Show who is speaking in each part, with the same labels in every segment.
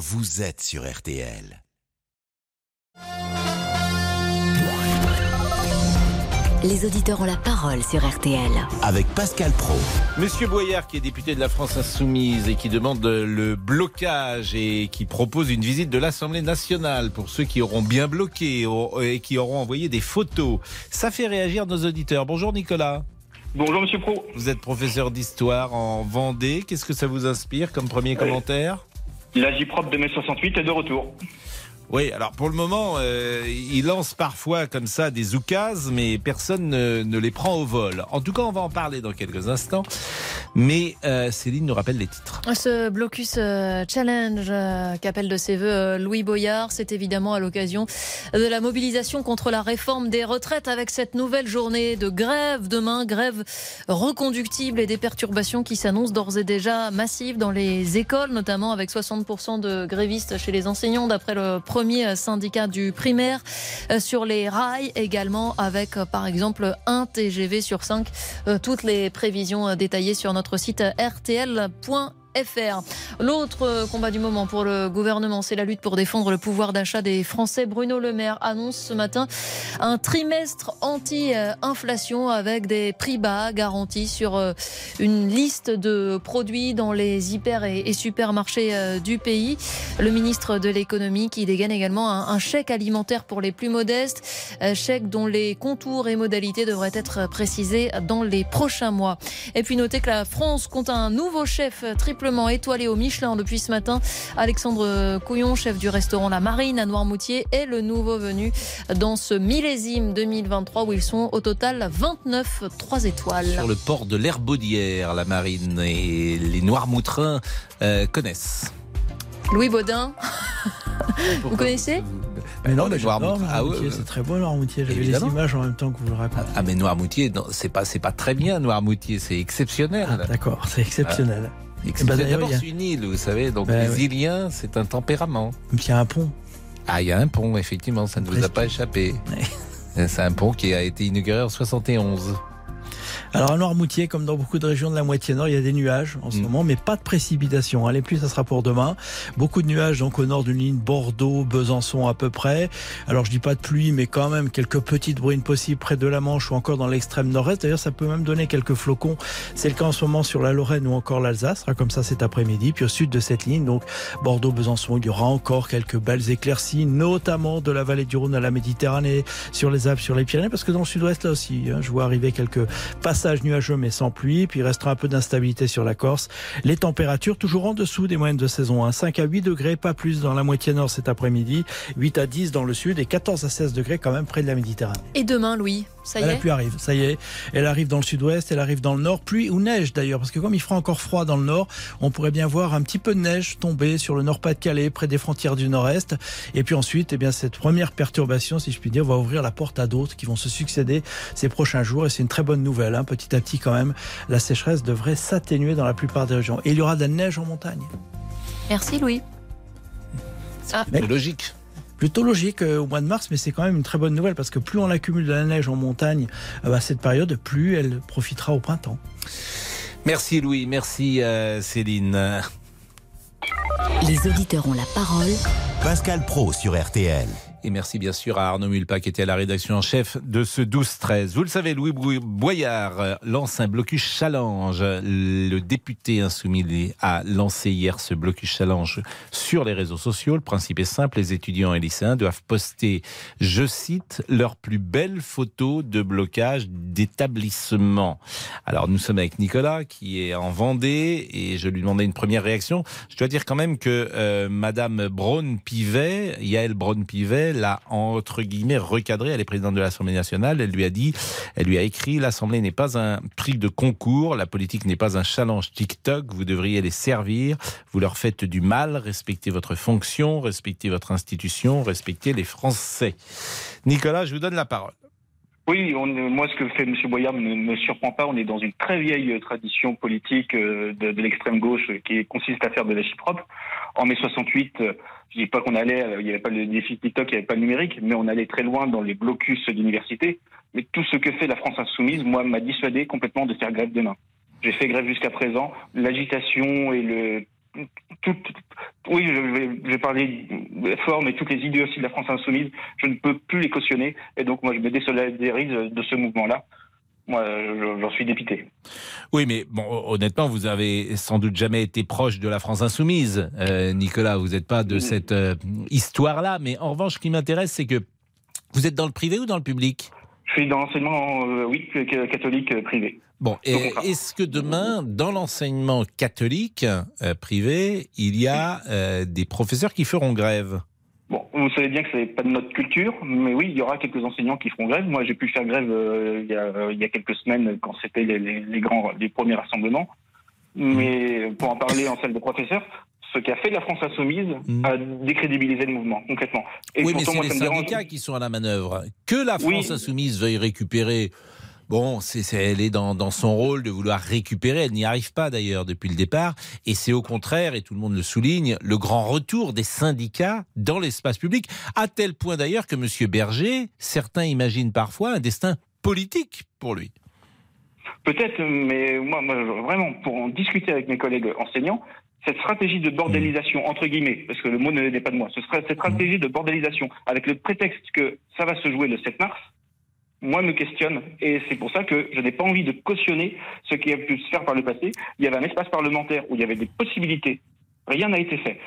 Speaker 1: vous êtes sur RTL.
Speaker 2: Les auditeurs ont la parole sur RTL.
Speaker 1: Avec Pascal Pro.
Speaker 3: Monsieur Boyard, qui est député de la France Insoumise et qui demande le blocage et qui propose une visite de l'Assemblée nationale pour ceux qui auront bien bloqué et qui auront envoyé des photos. Ça fait réagir nos auditeurs. Bonjour Nicolas.
Speaker 4: Bonjour Monsieur Pro.
Speaker 3: Vous êtes professeur d'histoire en Vendée. Qu'est-ce que ça vous inspire comme premier commentaire
Speaker 4: La de mai 68 est de retour.
Speaker 3: Oui, alors pour le moment, euh, il lance parfois comme ça des oukases, mais personne ne, les prend au vol. En tout cas, on va en parler dans quelques instants. Mais euh, Céline nous rappelle les titres.
Speaker 5: Ce blocus euh, challenge qu'appelle de ses voeux Louis Boyard, c'est évidemment à l'occasion de la mobilisation contre la réforme des retraites avec cette nouvelle journée de grève demain, grève reconductible et des perturbations qui s'annoncent d'ores et déjà massives dans les écoles, notamment avec 60% de grévistes chez les enseignants d'après le premier syndicat du primaire euh, sur les rails également avec euh, par exemple un TGV sur 5. Euh, toutes les prévisions détaillées sur notre site rtl.fr. FR. L'autre combat du moment pour le gouvernement, c'est la lutte pour défendre le pouvoir d'achat des Français. Bruno Le Maire annonce ce matin un trimestre anti-inflation avec des prix bas garantis sur euh, une liste de produits dans les hyper et supermarchés euh, du pays. Le ministre de l'économie qui dégaine également un chèque alimentaire pour les plus modestes, chèque dont les contours et modalités devraient être précisés dans les prochains mois. Et puis notez que la France compte un nouveau chef triple étoilé au Michelin depuis ce matin. Alexandre Couillon, chef du restaurant La Marine à Noirmoutier, est le nouveau venu dans ce millésime 2023 où ils sont au total 29 3 étoiles.
Speaker 3: Sur le port de l'Herbaudière, La Marine et les Noirmoutrins euh, connaissent.
Speaker 5: Louis Baudin. vous connaissez?
Speaker 6: Mais non, mais Noirmoutier, ah, c'est très beau Noirmoutier. J'avais les images en même temps que vous le racontez.
Speaker 3: Ah, mais Noirmoutier, c'est pas, c'est pas très bien Noirmoutier, c'est exceptionnel.
Speaker 6: Ah, D'accord, c'est exceptionnel.
Speaker 3: Bah, D'abord, c'est une île, vous savez, donc bah, les Iliens, c'est un tempérament.
Speaker 6: Il y a un pont.
Speaker 3: Ah, il y a un pont, effectivement, ça ne vous a pas échappé. C'est un pont qui a été inauguré en 71.
Speaker 6: Alors à Noirmoutier, comme dans beaucoup de régions de la moitié nord, il y a des nuages en ce mm. moment, mais pas de précipitations. Les pluies, ça sera pour demain. Beaucoup de nuages donc au nord d'une ligne Bordeaux, Besançon à peu près. Alors je dis pas de pluie, mais quand même quelques petites bruines possibles près de la Manche ou encore dans l'extrême nord-est. D'ailleurs, ça peut même donner quelques flocons. C'est le cas en ce moment sur la Lorraine ou encore l'Alsace. comme ça cet après-midi. Puis au sud de cette ligne, donc Bordeaux, Besançon, il y aura encore quelques belles éclaircies, notamment de la vallée du Rhône à la Méditerranée, sur les Alpes, sur les Pyrénées, parce que dans le sud-ouest là aussi, hein, je vois arriver quelques Passage nuageux mais sans pluie, puis il restera un peu d'instabilité sur la Corse. Les températures toujours en dessous des moyennes de saison. 1. 5 à 8 degrés, pas plus dans la moitié nord cet après-midi, 8 à 10 dans le sud et 14 à 16 degrés quand même près de la Méditerranée.
Speaker 5: Et demain, Louis ça y
Speaker 6: est. La pluie arrive, ça y est. Elle arrive dans le sud-ouest, elle arrive dans le nord, pluie ou neige d'ailleurs, parce que comme il fera encore froid dans le nord, on pourrait bien voir un petit peu de neige tomber sur le nord-Pas-de-Calais, près des frontières du nord-est. Et puis ensuite, eh bien, cette première perturbation, si je puis dire, va ouvrir la porte à d'autres qui vont se succéder ces prochains jours. Et c'est une très bonne nouvelle. Hein. Petit à petit, quand même, la sécheresse devrait s'atténuer dans la plupart des régions. Et il y aura de la neige en montagne.
Speaker 5: Merci Louis.
Speaker 3: C'est logique
Speaker 6: plutôt logique euh, au mois de mars, mais c'est quand même une très bonne nouvelle parce que plus on accumule de la neige en montagne euh, à cette période, plus elle profitera au printemps.
Speaker 3: Merci Louis, merci euh, Céline.
Speaker 2: Les auditeurs ont la parole.
Speaker 1: Pascal Pro sur RTL.
Speaker 3: Et merci bien sûr à Arnaud Mulpa qui était à la rédaction en chef de ce 12-13. Vous le savez, Louis Boyard lance un blocus challenge. Le député insoumis a lancé hier ce blocus challenge sur les réseaux sociaux. Le principe est simple, les étudiants et lycéens doivent poster, je cite, leurs plus belles photos de blocage d'établissement. Alors nous sommes avec Nicolas qui est en Vendée et je lui demandais une première réaction. Je dois dire quand même que euh, Madame Braun-Pivet, Yael Braun-Pivet, l'a entre guillemets recadré. Elle est présidente de l'Assemblée nationale. Elle lui a dit, elle lui a écrit l'Assemblée n'est pas un prix de concours, la politique n'est pas un challenge TikTok. Vous devriez les servir. Vous leur faites du mal. Respectez votre fonction, respectez votre institution, respectez les Français. Nicolas, je vous donne la parole.
Speaker 4: Oui, moi, ce que fait M. Boyard ne me surprend pas. On est dans une très vieille tradition politique euh, de, l'extrême gauche qui consiste à faire de la propre. En mai 68, je dis pas qu'on allait, il n'y avait pas le défi TikTok, il n'y avait pas le numérique, mais on allait très loin dans les blocus d'université. Mais tout ce que fait la France insoumise, moi, m'a dissuadé complètement de faire grève demain. J'ai fait grève jusqu'à présent. L'agitation et le
Speaker 7: oui, je vais, je vais parler fort, mais toutes les idées aussi de la France insoumise, je ne peux plus les cautionner. Et donc, moi, je me désolidarise de ce mouvement-là. Moi, j'en suis dépité.
Speaker 3: Oui, mais bon, honnêtement, vous avez sans doute jamais été proche de la France insoumise, euh, Nicolas. Vous n'êtes pas de cette euh, histoire-là. Mais en revanche, ce qui m'intéresse, c'est que vous êtes dans le privé ou dans le public?
Speaker 7: Je suis dans l'enseignement, euh, oui, catholique privé.
Speaker 3: Bon, est-ce que demain, dans l'enseignement catholique privé, il y a des professeurs qui feront grève?
Speaker 7: Bon, vous savez bien que ce n'est pas de notre culture, mais oui, il y aura quelques enseignants qui feront grève. Moi, j'ai pu faire grève euh, il, y a, euh, il, y a, quelques semaines quand c'était les, les, grands, les premiers rassemblements. Mais pour en parler en salle de professeurs, ce qu'a fait la France insoumise mmh. a décrédibilisé le mouvement, concrètement.
Speaker 3: Et oui, mais c'est les syndicats qui sont à la manœuvre. Que la France insoumise veuille récupérer Bon, c'est, elle est dans, son rôle de vouloir récupérer. Elle n'y arrive pas d'ailleurs depuis le départ. Et c'est au contraire, et tout le monde le souligne, le grand retour des syndicats dans l'espace public, à tel point d'ailleurs que M. Berger, certains imaginent parfois un destin politique pour lui.
Speaker 7: Peut-être, mais moi, vraiment, pour en discuter avec mes collègues enseignants, cette stratégie de bordélisation, entre guillemets, parce que le mot n'est pas de moi, ce serait cette stratégie de bordélisation, avec le prétexte que ça va se jouer le 7 mars, moi, me questionne. Et c'est pour ça que je n'ai pas envie de cautionner ce qui a pu se faire par le passé. Il y avait un espace parlementaire où il y avait des possibilités. Rien n'a été fait.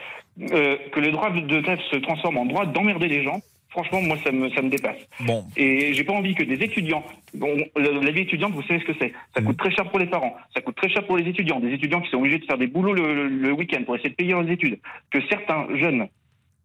Speaker 7: Euh, que le droit de grève se transforme en droit d'emmerder les gens, franchement, moi, ça me, ça me dépasse. Bon. Et j'ai pas envie que des étudiants, bon, la vie étudiante, vous savez ce que c'est. Ça coûte très cher pour les parents, ça coûte très cher pour les étudiants, des étudiants qui sont obligés de faire des boulots le, le week-end pour essayer de payer leurs études. Que certains jeunes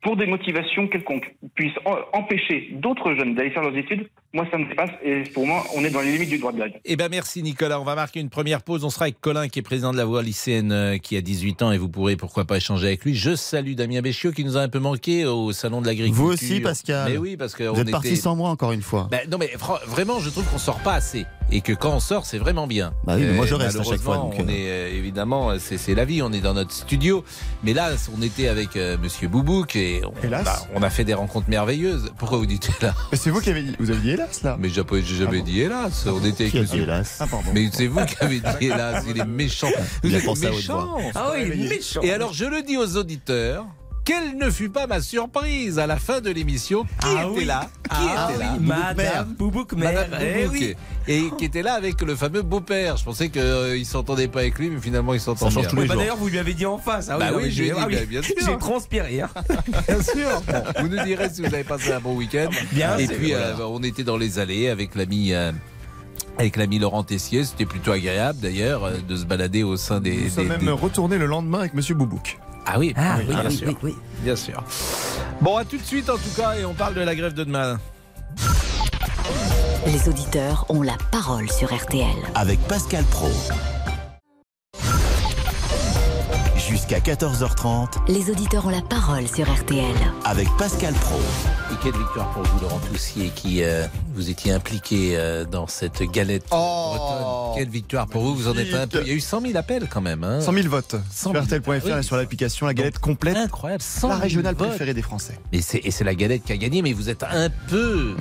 Speaker 7: pour des motivations quelconques, puissent empêcher d'autres jeunes d'aller faire leurs études, moi ça me dépasse et pour moi on est dans les limites du droit de grève.
Speaker 3: Eh ben merci Nicolas, on va marquer une première pause, on sera avec Colin qui est président de la voie lycéenne euh, qui a 18 ans et vous pourrez pourquoi pas échanger avec lui. Je salue Damien Béchiot qui nous a un peu manqué au salon de l'agriculture.
Speaker 8: Vous aussi Pascal.
Speaker 3: Mais oui parce que
Speaker 8: vous êtes parti sans moi encore une fois.
Speaker 3: Ben, non mais vraiment je trouve qu'on sort pas assez et que quand on sort, c'est vraiment bien.
Speaker 8: Bah oui, moi je reste à chaque fois.
Speaker 3: on euh. est euh, évidemment, c'est la vie, on est dans notre studio. Mais là, on était avec euh, Monsieur Boubouk et on, bah, on, a fait des rencontres merveilleuses. Pourquoi vous dites hélas?
Speaker 8: C'est vous qui avez dit, vous avez dit hélas là
Speaker 3: Mais j'ai jamais ah dit hélas. On était avec
Speaker 8: Monsieur. Hélas? Ah,
Speaker 3: mais c'est vous qui avez dit hélas. Il est méchant. Vous êtes méchant. Ah oui, il est méchant. Et alors je le dis aux auditeurs. Quelle ne fut pas ma surprise à la fin de l'émission Qui ah était là Qui
Speaker 8: ah était là Madame Boubouk Madame
Speaker 3: eh Et qui était là avec le fameux beau-père. Je pensais qu'il euh, ne s'entendait pas avec lui, mais finalement il s'entend bien.
Speaker 8: Bah, d'ailleurs, vous lui avez dit en face.
Speaker 3: Ah, bah oui, je lui ai dit, bah, bien sûr.
Speaker 8: J'ai transpiré. Hein.
Speaker 3: bien sûr. vous nous direz si vous avez passé un bon week-end. Bien Et puis, euh, on était dans les allées avec l'ami. Euh, avec l'ami Laurent Tessier, c'était plutôt agréable d'ailleurs de se balader au sein des. Nous
Speaker 8: sommes même retourné le lendemain avec Monsieur Boubouk.
Speaker 3: Ah oui, ah, oui, bien sûr. Bien sûr. Bon, à tout de suite en tout cas, et on parle de la grève de demain.
Speaker 2: Les auditeurs ont la parole sur RTL.
Speaker 1: Avec Pascal Pro. Jusqu'à 14h30.
Speaker 2: Les auditeurs ont la parole sur RTL.
Speaker 1: Avec Pascal Pro.
Speaker 3: Et quelle victoire pour vous, Laurent Toussier, qui euh, vous étiez impliqué euh, dans cette galette oh bretonne. Quelle victoire pour vous, vous en êtes un peu. Il y a eu 100 000 appels quand même. Hein.
Speaker 8: 100 000 votes. sur RTL.fr et sur l'application, la galette complète.
Speaker 3: Incroyable.
Speaker 8: la régionale préférée des Français.
Speaker 3: Et c'est la galette qui a gagné, mais vous êtes un peu.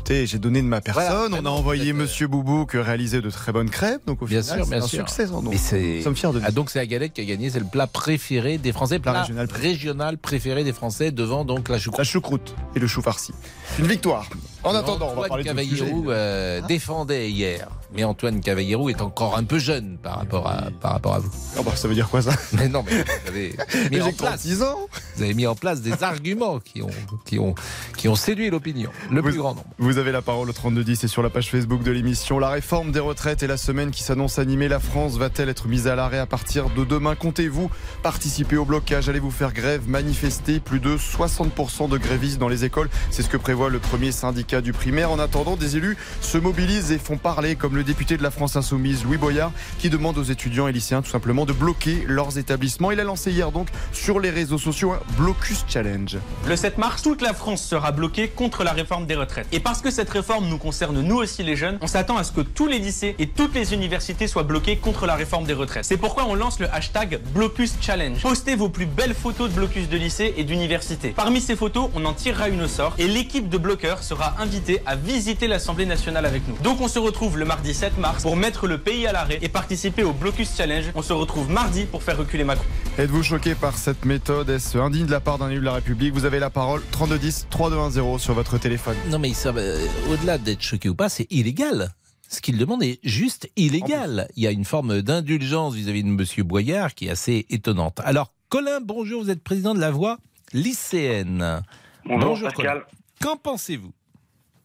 Speaker 8: Écoutez, j'ai donné de ma personne. on a envoyé Monsieur Boubou que réalisait de très bonnes crêpes. Donc au
Speaker 3: bien sûr, bien
Speaker 8: un
Speaker 3: sûr.
Speaker 8: succès. Donc, nous sommes fiers de
Speaker 3: ah, donc c'est la galette qui a gagné. C'est le plat préféré des Français. Plat régional, régional préféré des Français devant donc la choucroute.
Speaker 8: La choucroute et le chou farci. Une victoire. En attendant, on va parler
Speaker 3: Cavallero euh, défendait hier, mais Antoine Cavallero est encore un peu jeune par rapport à, par rapport à vous.
Speaker 8: Oh bah, ça veut dire quoi ça?
Speaker 3: Mais non, mais vous avez mis en place.
Speaker 8: ans.
Speaker 3: Vous avez mis en place des arguments qui ont, qui ont, qui ont séduit l'opinion, le plus grand nombre.
Speaker 8: Vous avez la parole au 3210 et sur la page Facebook de l'émission. La réforme des retraites et la semaine qui s'annonce animée. La France va-t-elle être mise à l'arrêt à partir de demain? Comptez-vous participer au blocage? Allez-vous faire grève, manifester Plus de 60% de grévistes dans les écoles. C'est ce que prévoit le premier syndicat du primaire. En attendant, des élus se mobilisent et font parler, comme le député de la France Insoumise, Louis Boyard, qui demande aux étudiants et lycéens tout simplement de bloquer leurs établissements. Il a lancé hier donc sur les réseaux sociaux un blocus challenge.
Speaker 9: Le 7 mars, toute la France sera bloquée contre la réforme des retraites. Et parce que cette réforme nous concerne nous aussi les jeunes, on s'attend à ce que tous les lycées et toutes les universités soient bloqués contre la réforme des retraites. C'est pourquoi on lance le hashtag blocus challenge. Postez vos plus belles photos de blocus de lycée et d'université. Parmi ces photos, on en tirera une au sort et l'équipe de bloqueurs sera invitée à visiter l'Assemblée nationale avec nous. Donc on se retrouve le mardi 7 mars pour mettre le pays à l'arrêt et participer au Blocus Challenge. On se retrouve mardi pour faire reculer Macron.
Speaker 8: Êtes-vous choqué par cette méthode? Est-ce indigne de la part d'un élu de la République? Vous avez la parole 3210 3210 sur votre téléphone.
Speaker 3: Non mais ça, euh, au-delà d'être choqué ou pas, c'est illégal. Ce qu'il demande est juste illégal. Il y a une forme d'indulgence vis-à-vis de M. Boyard qui est assez étonnante. Alors, Colin, bonjour, vous êtes président de la Voix lycéenne.
Speaker 10: Bonjour, Pascal.
Speaker 3: Qu'en pensez-vous?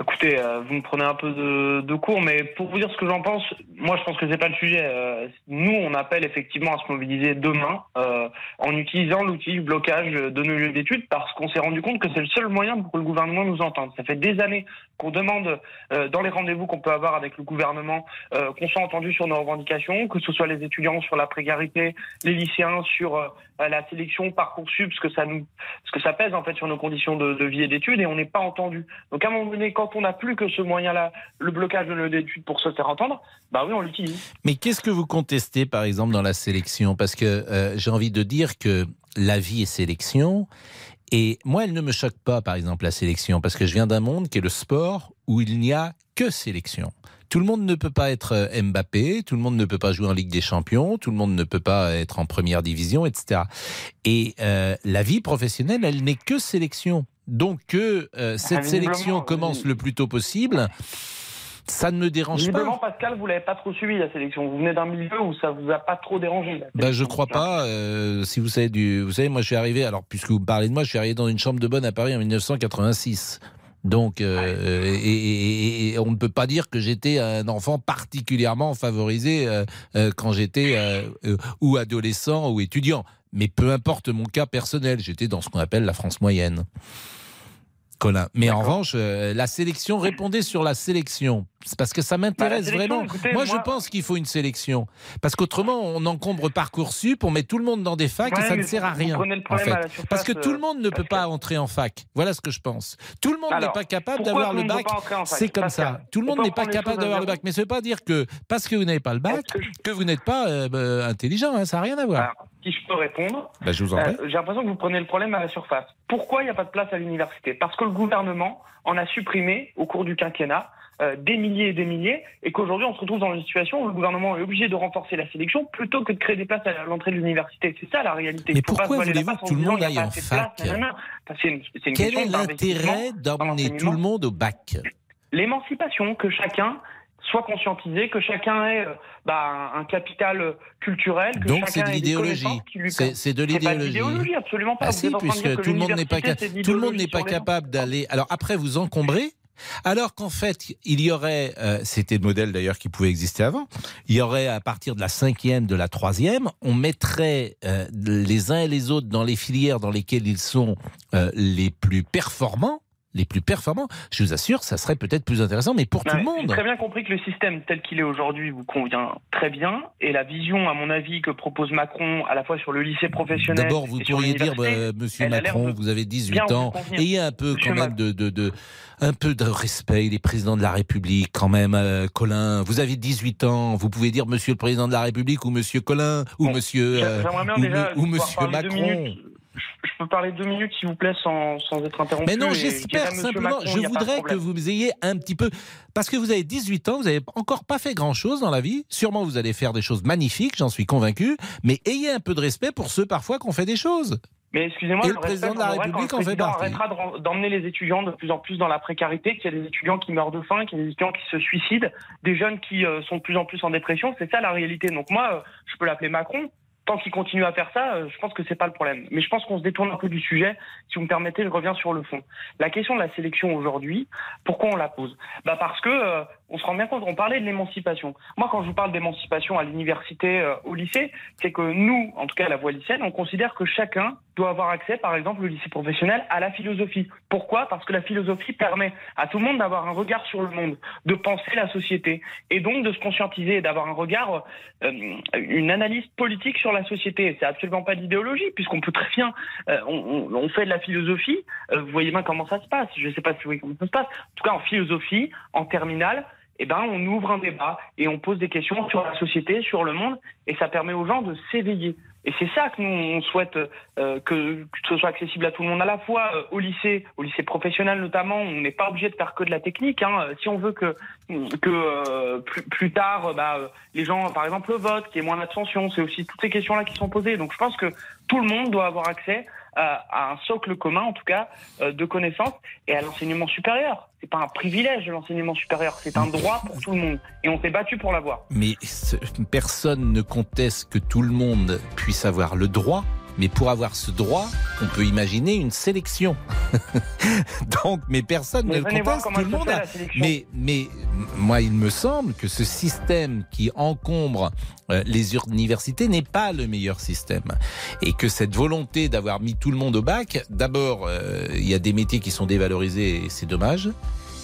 Speaker 10: Écoutez, euh, vous me prenez un peu de, de, cours, mais pour vous dire ce que j'en pense, moi je pense que c'est pas le sujet. Euh, nous, on appelle effectivement à se mobiliser demain euh, en utilisant l'outil du blocage de nos lieux d'études parce qu'on s'est rendu compte que c'est le seul moyen pour que le gouvernement nous entende. Ça fait des années qu'on demande dans les rendez-vous qu'on peut avoir avec le gouvernement qu'on soit entendu sur nos revendications, que ce soit les étudiants sur la précarité, les lycéens sur la sélection parcoursup, ce que ça nous, ce que ça pèse en fait sur nos conditions de, de vie et d'études, et on n'est pas entendu. Donc à un moment donné, quand on n'a plus que ce moyen-là, le blocage de nos études pour se faire entendre, bah oui, on l'utilise.
Speaker 3: Mais qu'est-ce que vous contestez par exemple dans la sélection? Parce que euh, j'ai envie de dire que la vie est sélection. Et moi, elle ne me choque pas, par exemple, la sélection, parce que je viens d'un monde qui est le sport où il n'y a que sélection. Tout le monde ne peut pas être euh, Mbappé, tout le monde ne peut pas jouer en Ligue des Champions, tout le monde ne peut pas être en première division, etc. Et euh, la vie professionnelle, elle n'est que sélection. Donc que euh, cette sélection
Speaker 10: visiblement,
Speaker 3: commence
Speaker 10: oui.
Speaker 3: le plus tôt possible, ça ne me dérange pas.
Speaker 10: Pascal, vous l'avez pas trop suivi la sélection. Vous venez d'un milieu où ça vous a pas trop dérangé.
Speaker 3: Ben, je crois pas. euh, si vous savez du, vous savez, moi, je suis arrivé. Alors, puisque vous parlez de moi, je suis arrivé dans une chambre de bonne à Paris en 1986. Donc, euh, et, et- et- et on ne peut pas dire que j'étais un enfant particulièrement favorisé euh, euh, quand j'étais euh, euh, ou adolescent ou étudiant. Mais peu importe mon cas personnel, j'étais dans ce qu'on appelle la France moyenne. Colin. Mais en revanche, euh, la sélection, répondez sur la sélection. C'est parce que ça m'intéresse
Speaker 10: Bah,
Speaker 3: vraiment.
Speaker 10: écoutez,
Speaker 3: moi, je pense qu'il faut une sélection. Parce qu'autrement, on encombre Parcoursup, on met tout le monde dans des facs et ça ne sert à
Speaker 10: vous
Speaker 3: rien.
Speaker 10: prenez le
Speaker 3: en fait.
Speaker 10: à la surface,
Speaker 3: Parce que tout le
Speaker 10: euh,
Speaker 3: monde ne peut pas entrer en fac. Voilà ce que je pense. Tout le monde n'est pas capable d'avoir le bac. C'est comme ça. Tout le
Speaker 10: on
Speaker 3: monde n'est pas capable d'avoir le bac. Mais ça ne veut pas dire que parce que vous n'avez pas le bac,
Speaker 10: que
Speaker 3: vous n'êtes pas euh, bah, intelligent. hein, ça n'a rien à voir.
Speaker 10: Alors, si je peux répondre,
Speaker 3: Bah.
Speaker 10: Euh, J'ai l'impression que vous prenez le problème à la surface. Pourquoi il n'y a pas de place à l'université? Parce que le gouvernement en a supprimé au cours du quinquennat euh, des milliers et des milliers, et qu'aujourd'hui on se retrouve dans une situation où le gouvernement est obligé de renforcer la sélection plutôt que de créer des places à l'entrée de l'université. C'est ça la réalité.
Speaker 3: Mais pourquoi voulez-vous que tout le monde aille en fac Quel est l'intérêt d'emmener tout le monde au bac?
Speaker 10: L'émancipation, que chacun soit conscientisé, que chacun ait euh, bah, un capital euh, culturel, que
Speaker 3: Donc c'est de l'idéologie.
Speaker 10: lui
Speaker 3: C'est de l'idéologie.
Speaker 10: absolument pas.
Speaker 3: Ah si, puisque tout le monde n'est pas, tout le monde n'est pas capable d'aller. Alors après, vous encombrez. Alors qu'en fait, il y aurait, euh, c'était le modèle d'ailleurs qui pouvait exister avant, il y aurait à partir de la cinquième, de la troisième, on mettrait euh, les uns et les autres dans les filières dans lesquelles ils sont euh, les plus performants, les plus performants. Je vous assure, ça serait peut-être plus intéressant, mais pour tout le
Speaker 10: J'ai
Speaker 3: monde.
Speaker 10: très bien compris que le système tel qu'il est aujourd'hui vous convient très bien et la vision, à mon avis, que propose Macron à la fois sur le lycée professionnel.
Speaker 3: D'abord, vous
Speaker 10: et sur
Speaker 3: pourriez dire, bah, Monsieur Macron, vous avez 18
Speaker 10: bien vous
Speaker 3: ans, ayez un peu
Speaker 10: Monsieur
Speaker 3: quand même de, de, de- un peu de respect. Il est président de la République, quand même, euh, Colin. Vous avez 18 ans, vous pouvez dire Monsieur le président de la République ou Monsieur Colin ou
Speaker 10: Bon,
Speaker 3: Monsieur euh, ou, Monsieur Macron.
Speaker 10: Je peux parler deux minutes, s'il vous plaît, sans, sans être interrompu.
Speaker 3: Mais non, j'espère simplement,
Speaker 10: Macron,
Speaker 3: je voudrais que vous ayez un petit peu, parce que vous avez 18 ans, vous n'avez encore pas fait grand-chose dans la vie. Sûrement, vous allez faire des choses magnifiques, j'en suis convaincu. Mais ayez un peu de respect pour ceux parfois qui ont fait des choses.
Speaker 10: Mais excusez-moi,
Speaker 3: le président de la République
Speaker 10: quand
Speaker 3: en fait partie.
Speaker 10: arrêtera d'emmener les étudiants de plus en plus dans la précarité, qu'il y a des étudiants qui meurent de faim, qu'il y a des étudiants qui se suicident, des jeunes qui euh, sont de plus en plus en dépression. C'est ça la réalité. Donc moi, euh, je peux l'appeler Macron. Tant qu'il continue à faire ça, euh, je pense que c'est pas le problème. Mais je pense qu'on se détourne un peu du sujet. Si vous me permettez, je reviens sur le fond. La question de la sélection aujourd'hui, pourquoi on la pose? Bah parce que euh, on se rend bien compte. On parlait de l'émancipation. Moi, quand je vous parle d'émancipation à l'université, euh, au lycée, c'est que nous, en tout cas la voie lycéenne, on considère que chacun doit avoir accès, par exemple, au lycée professionnel, à la philosophie. Pourquoi? Parce que la philosophie permet à tout le monde d'avoir un regard sur le monde, de penser la société, et donc de se conscientiser d'avoir un regard, euh, une analyse politique sur la société. C'est absolument pas d'idéologie, puisqu'on peut très bien, euh, on, on- fait de la philosophie. vous voyez bien comment ça se passe. Je ne sais pas si vous voyez comment ça se passe. En tout cas, en philosophie, en terminale, eh ben, on ouvre un débat et on pose des questions sur la société, sur le monde, et ça permet aux gens de s'éveiller.
Speaker 4: Et c'est ça que nous on souhaite euh, que, ce soit accessible à tout le monde à la fois euh, au lycée, au lycée professionnel notamment. On n'est pas obligé de faire que de la technique. Hein. Si on veut que que euh, plus, plus, tard, bah, les gens, par exemple le vote, qu'il y ait moins d'abstention, c'est aussi toutes ces questions-là qui sont posées. Donc je pense que tout le monde doit avoir accès à un socle commun, en tout cas, euh, de connaissances et à l'enseignement supérieur. C'est pas un privilège l'enseignement supérieur, c'est un droit pour tout le monde. Et on s'est battu pour l'avoir.
Speaker 3: Mais personne ne conteste que tout le monde puisse avoir le droit mais pour avoir ce droit, on peut imaginer une sélection. Donc, mais personne ne le conteste, tout le monde Mais, mais moi, il me semble que ce système qui encombre euh, les universités n'est pas le meilleur système. Et que cette volonté d'avoir mis tout le monde au bac, d'abord, euh, il y a des métiers qui sont dévalorisés et c'est dommage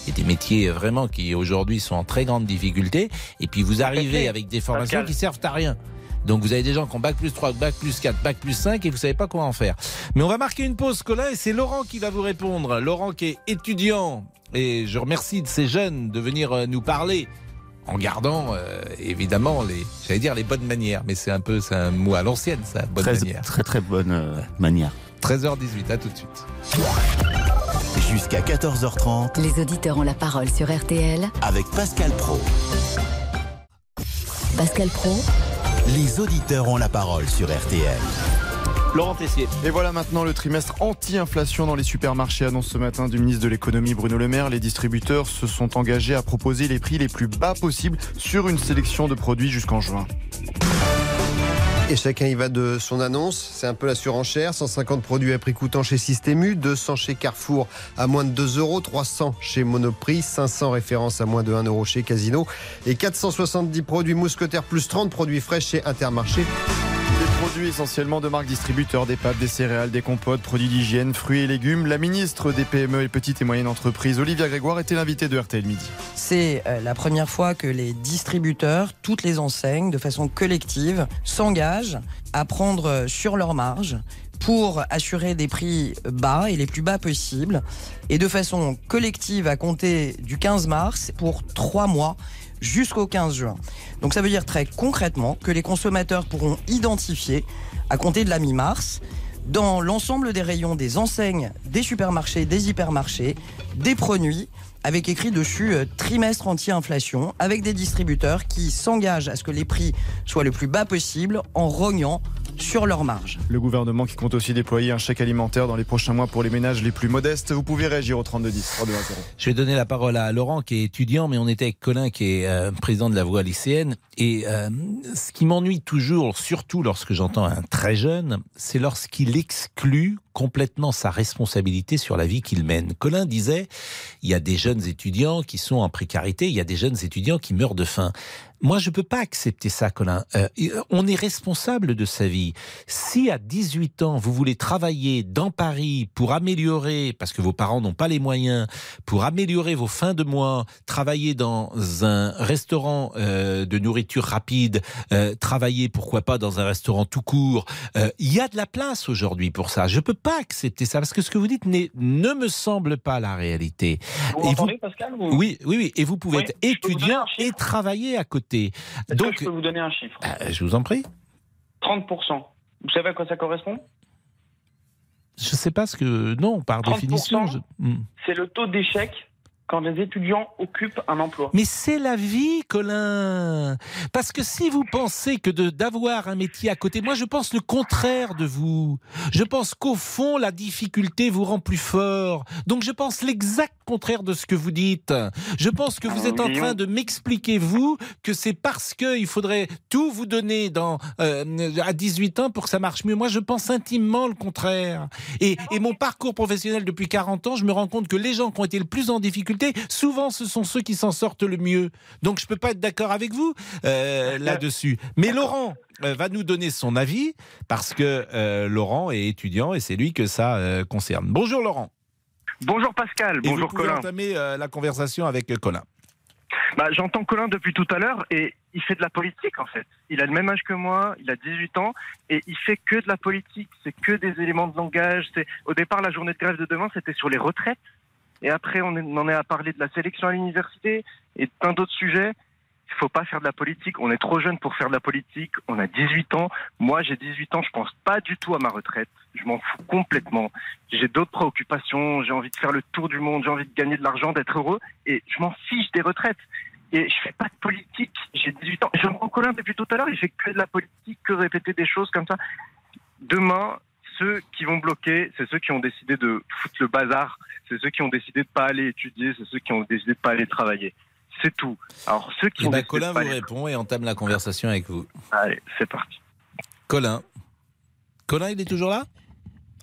Speaker 3: et des métiers vraiment qui aujourd'hui sont en très grande difficulté. Et puis vous arrivez avec des formations qui servent à rien. Donc vous avez des gens qui ont bac plus 3, bac plus 4, bac plus 5 et vous savez pas comment en faire. Mais on va marquer une pause, Colin, et c'est Laurent qui va vous répondre. Laurent qui est étudiant et je remercie de ces jeunes de venir euh, nous parler en gardant euh, évidemment les, j'allais dire les bonnes manières, mais c'est un peu, c'est un mot à l'ancienne, ça, bonne
Speaker 11: très,
Speaker 3: manière.
Speaker 11: Très très bonne euh, manière.
Speaker 3: 13h18, à tout de suite.
Speaker 1: Jusqu'à 14h30.
Speaker 2: Les auditeurs ont la parole sur RTL
Speaker 1: avec Pascal Pro.
Speaker 2: Pascal Pro
Speaker 1: les auditeurs ont la parole sur RTL.
Speaker 3: Laurent Tessier.
Speaker 8: Et voilà maintenant le trimestre anti-inflation dans les supermarchés, annonce ce matin du ministre de l'économie Bruno Le Maire. Les distributeurs se sont engagés à proposer les prix les plus bas possibles sur une sélection de produits jusqu'en juin.
Speaker 12: Et chacun y va de son annonce. C'est un peu la surenchère. 150 produits à prix coûtant chez Systému, 200 chez Carrefour à moins de 2 euros, 300 chez Monoprix, 500 références à moins de 1 euro chez Casino et 470 produits mousquetaires plus 30 produits frais chez Intermarché
Speaker 8: produits essentiellement de marques distributeurs, des pâtes, des céréales, des compotes, produits d'hygiène, fruits et légumes. La ministre des PME et petites et moyennes entreprises, Olivia Grégoire, était l'invitée de RTL Midi.
Speaker 13: C'est euh, la première fois que les distributeurs, toutes les enseignes, de façon collective, s'engagent à prendre sur leur marge pour assurer des prix bas et les plus bas possibles et de façon collective à compter du 15 mars pour trois mois jusqu'au 15 juin. Donc ça veut dire très concrètement que les consommateurs pourront identifier, à compter de la mi-mars, dans l'ensemble des rayons des enseignes, des supermarchés, des hypermarchés, des produits avec écrit dessus euh, trimestre anti-inflation, avec des distributeurs qui s'engagent à ce que les prix soient le plus bas possible en rognant sur leur marge.
Speaker 8: Le gouvernement qui compte aussi déployer un chèque alimentaire dans les prochains mois pour les ménages les plus modestes. Vous pouvez réagir au 3210.
Speaker 3: Je vais donner la parole à Laurent qui est étudiant, mais on était avec Colin qui est euh, président de la voie lycéenne. Et euh, ce qui m'ennuie toujours, surtout lorsque j'entends un très jeune, c'est lorsqu'il exclut complètement sa responsabilité sur la vie qu'il mène. Colin disait, il y a des jeunes étudiants qui sont en précarité, il y a des jeunes étudiants qui meurent de faim. Moi, je peux pas accepter ça, Colin. Euh, on est responsable de sa vie. Si à 18 ans, vous voulez travailler dans Paris pour améliorer, parce que vos parents n'ont pas les moyens, pour améliorer vos fins de mois, travailler dans un restaurant euh, de nourriture rapide, euh, travailler, pourquoi pas, dans un restaurant tout court, il y a de la place aujourd'hui pour ça. Je peux pas accepter ça, parce que ce que vous dites ne me semble pas la réalité.
Speaker 4: Vous entendez, Pascal
Speaker 3: Oui, oui, oui. Et vous pouvez être étudiant et travailler à côté.
Speaker 4: Donc, je peux vous donner un chiffre?
Speaker 3: Euh, Je vous en prie.
Speaker 4: 30%. Vous savez à quoi ça correspond?
Speaker 3: Je ne sais pas ce que. Non, par définition.
Speaker 4: Hmm. C'est le taux d'échec quand les étudiants occupent un emploi.
Speaker 3: Mais c'est la vie, Colin. Parce que si vous pensez que d'avoir un métier à côté, moi je pense le contraire de vous. Je pense qu'au fond, la difficulté vous rend plus fort. Donc je pense l'exact contraire de ce que vous dites. Je pense que vous êtes en train de m'expliquer, vous, que c'est parce qu'il faudrait tout vous donner dans, euh, à 18 ans pour que ça marche mieux. Moi, je pense intimement le contraire. Et, et mon parcours professionnel depuis 40 ans, je me rends compte que les gens qui ont été le plus en difficulté, souvent ce sont ceux qui s'en sortent le mieux. Donc je ne peux pas être d'accord avec vous euh, là-dessus. Mais Laurent euh, va nous donner son avis parce que euh, Laurent est étudiant et c'est lui que ça concerne. Bonjour Laurent.
Speaker 14: Bonjour Pascal.
Speaker 3: Et
Speaker 14: bonjour
Speaker 3: vous pouvez entamer la conversation avec Colin.
Speaker 14: Bah, J'entends Colin depuis tout à l'heure et il fait de la politique en fait. Il a le même âge que moi, il a 18 ans et il fait que de la politique. C'est que des éléments de langage. Au départ, la journée de grève de demain, c'était sur les retraites. Et après, on en est à parler de la sélection à l'université et plein d'autres sujets. Il faut pas faire de la politique. On est trop jeune pour faire de la politique. On a 18 ans. Moi, j'ai 18 ans. Je pense pas du tout à ma retraite. Je m'en fous complètement. J'ai d'autres préoccupations. J'ai envie de faire le tour du monde. J'ai envie de gagner de l'argent, d'être heureux. Et je m'en fiche des retraites. Et je fais pas de politique. J'ai 18 ans. Jean Colin, depuis tout à l'heure, il fait que de la politique, que répéter des choses comme ça. Demain, ceux qui vont bloquer, c'est ceux qui ont décidé de foutre le bazar. C'est ceux qui ont décidé de pas aller étudier. C'est ceux qui ont décidé de pas aller travailler. C'est tout. Alors, ceux qui
Speaker 3: Eh
Speaker 14: ont
Speaker 3: ben, Colin
Speaker 14: de
Speaker 3: vous
Speaker 14: aller-
Speaker 3: répond et entame la conversation avec vous.
Speaker 14: Allez, c'est parti.
Speaker 3: Colin. Colin, il est toujours là?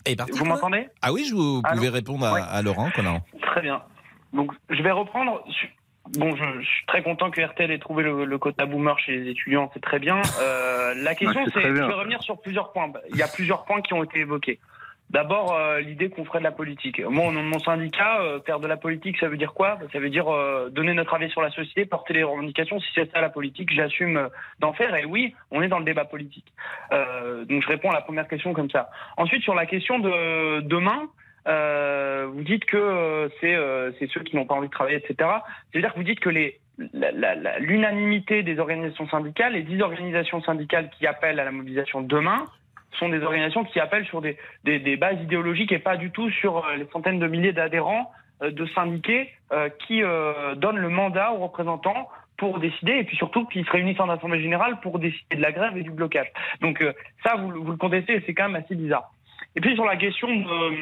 Speaker 3: Il est parti,
Speaker 4: Vous m'entendez?
Speaker 3: Ah oui, je vous
Speaker 4: Allô?
Speaker 3: pouvez répondre à,
Speaker 4: Ouais.
Speaker 3: à Laurent, Colin.
Speaker 4: Très bien. Donc, je vais reprendre. Bon, je, je suis très content que RTL ait trouvé le, le quota boomer chez les étudiants, c'est très bien. Euh, la question,
Speaker 14: c'est
Speaker 4: je vais revenir sur plusieurs points. Il y a plusieurs points qui ont été évoqués. D'abord, euh, l'idée qu'on ferait de la politique. Moi, au nom de mon syndicat, euh, faire de la politique, ça veut dire quoi? Ça veut dire euh, donner notre avis sur la société, porter les revendications. Si c'est ça la politique, j'assume d'en faire. Et oui, on est dans le débat politique. Donc, je réponds à la première question comme ça. Ensuite, sur la question de demain, vous dites que c'est ceux qui n'ont pas envie de travailler, etc. C'est-à-dire que vous dites que l'unanimité des organisations syndicales, les dix organisations syndicales qui appellent à la mobilisation demain, sont des organisations qui appellent sur des, des, des bases idéologiques et pas du tout sur euh, les centaines de milliers d'adhérents euh, de syndiqués euh, qui euh, donnent le mandat aux représentants pour décider et puis surtout qui se réunissent en assemblée générale pour décider de la grève et du blocage. Donc euh, ça, vous, vous le contestez c'est quand même assez bizarre. Et puis sur la question de,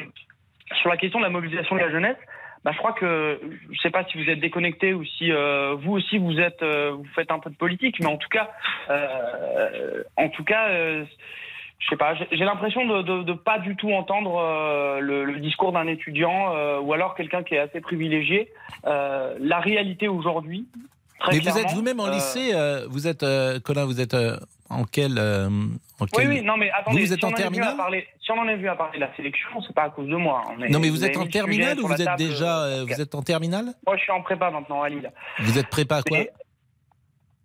Speaker 4: sur la question de la mobilisation de la jeunesse, bah, je crois que je sais pas si vous êtes déconnecté ou si euh, vous aussi vous êtes euh, vous faites un peu de politique, mais en tout cas, euh, en tout cas, euh, je sais pas, j'ai l'impression de, de, de pas du tout entendre euh, le, le discours d'un étudiant euh, ou alors quelqu'un qui est assez privilégié. Euh, la réalité aujourd'hui.
Speaker 3: Mais vous êtes vous-même en lycée, vous êtes, euh, Colin, vous êtes en quel, en
Speaker 4: Oui,
Speaker 3: quel-
Speaker 4: oui, non, mais attendez,
Speaker 3: Vous, vous êtes
Speaker 4: si,
Speaker 3: en
Speaker 4: on en est venu à
Speaker 3: terminale
Speaker 4: parler, si on en est venu à parler de la sélection, c'est pas à cause de moi. Est-
Speaker 3: Non, mais vous êtes en terminale ou vous êtes déjà, vous êtes en terminale
Speaker 4: Moi, je suis en prépa maintenant à Lille.
Speaker 3: Vous êtes prépa à quoi
Speaker 4: Et-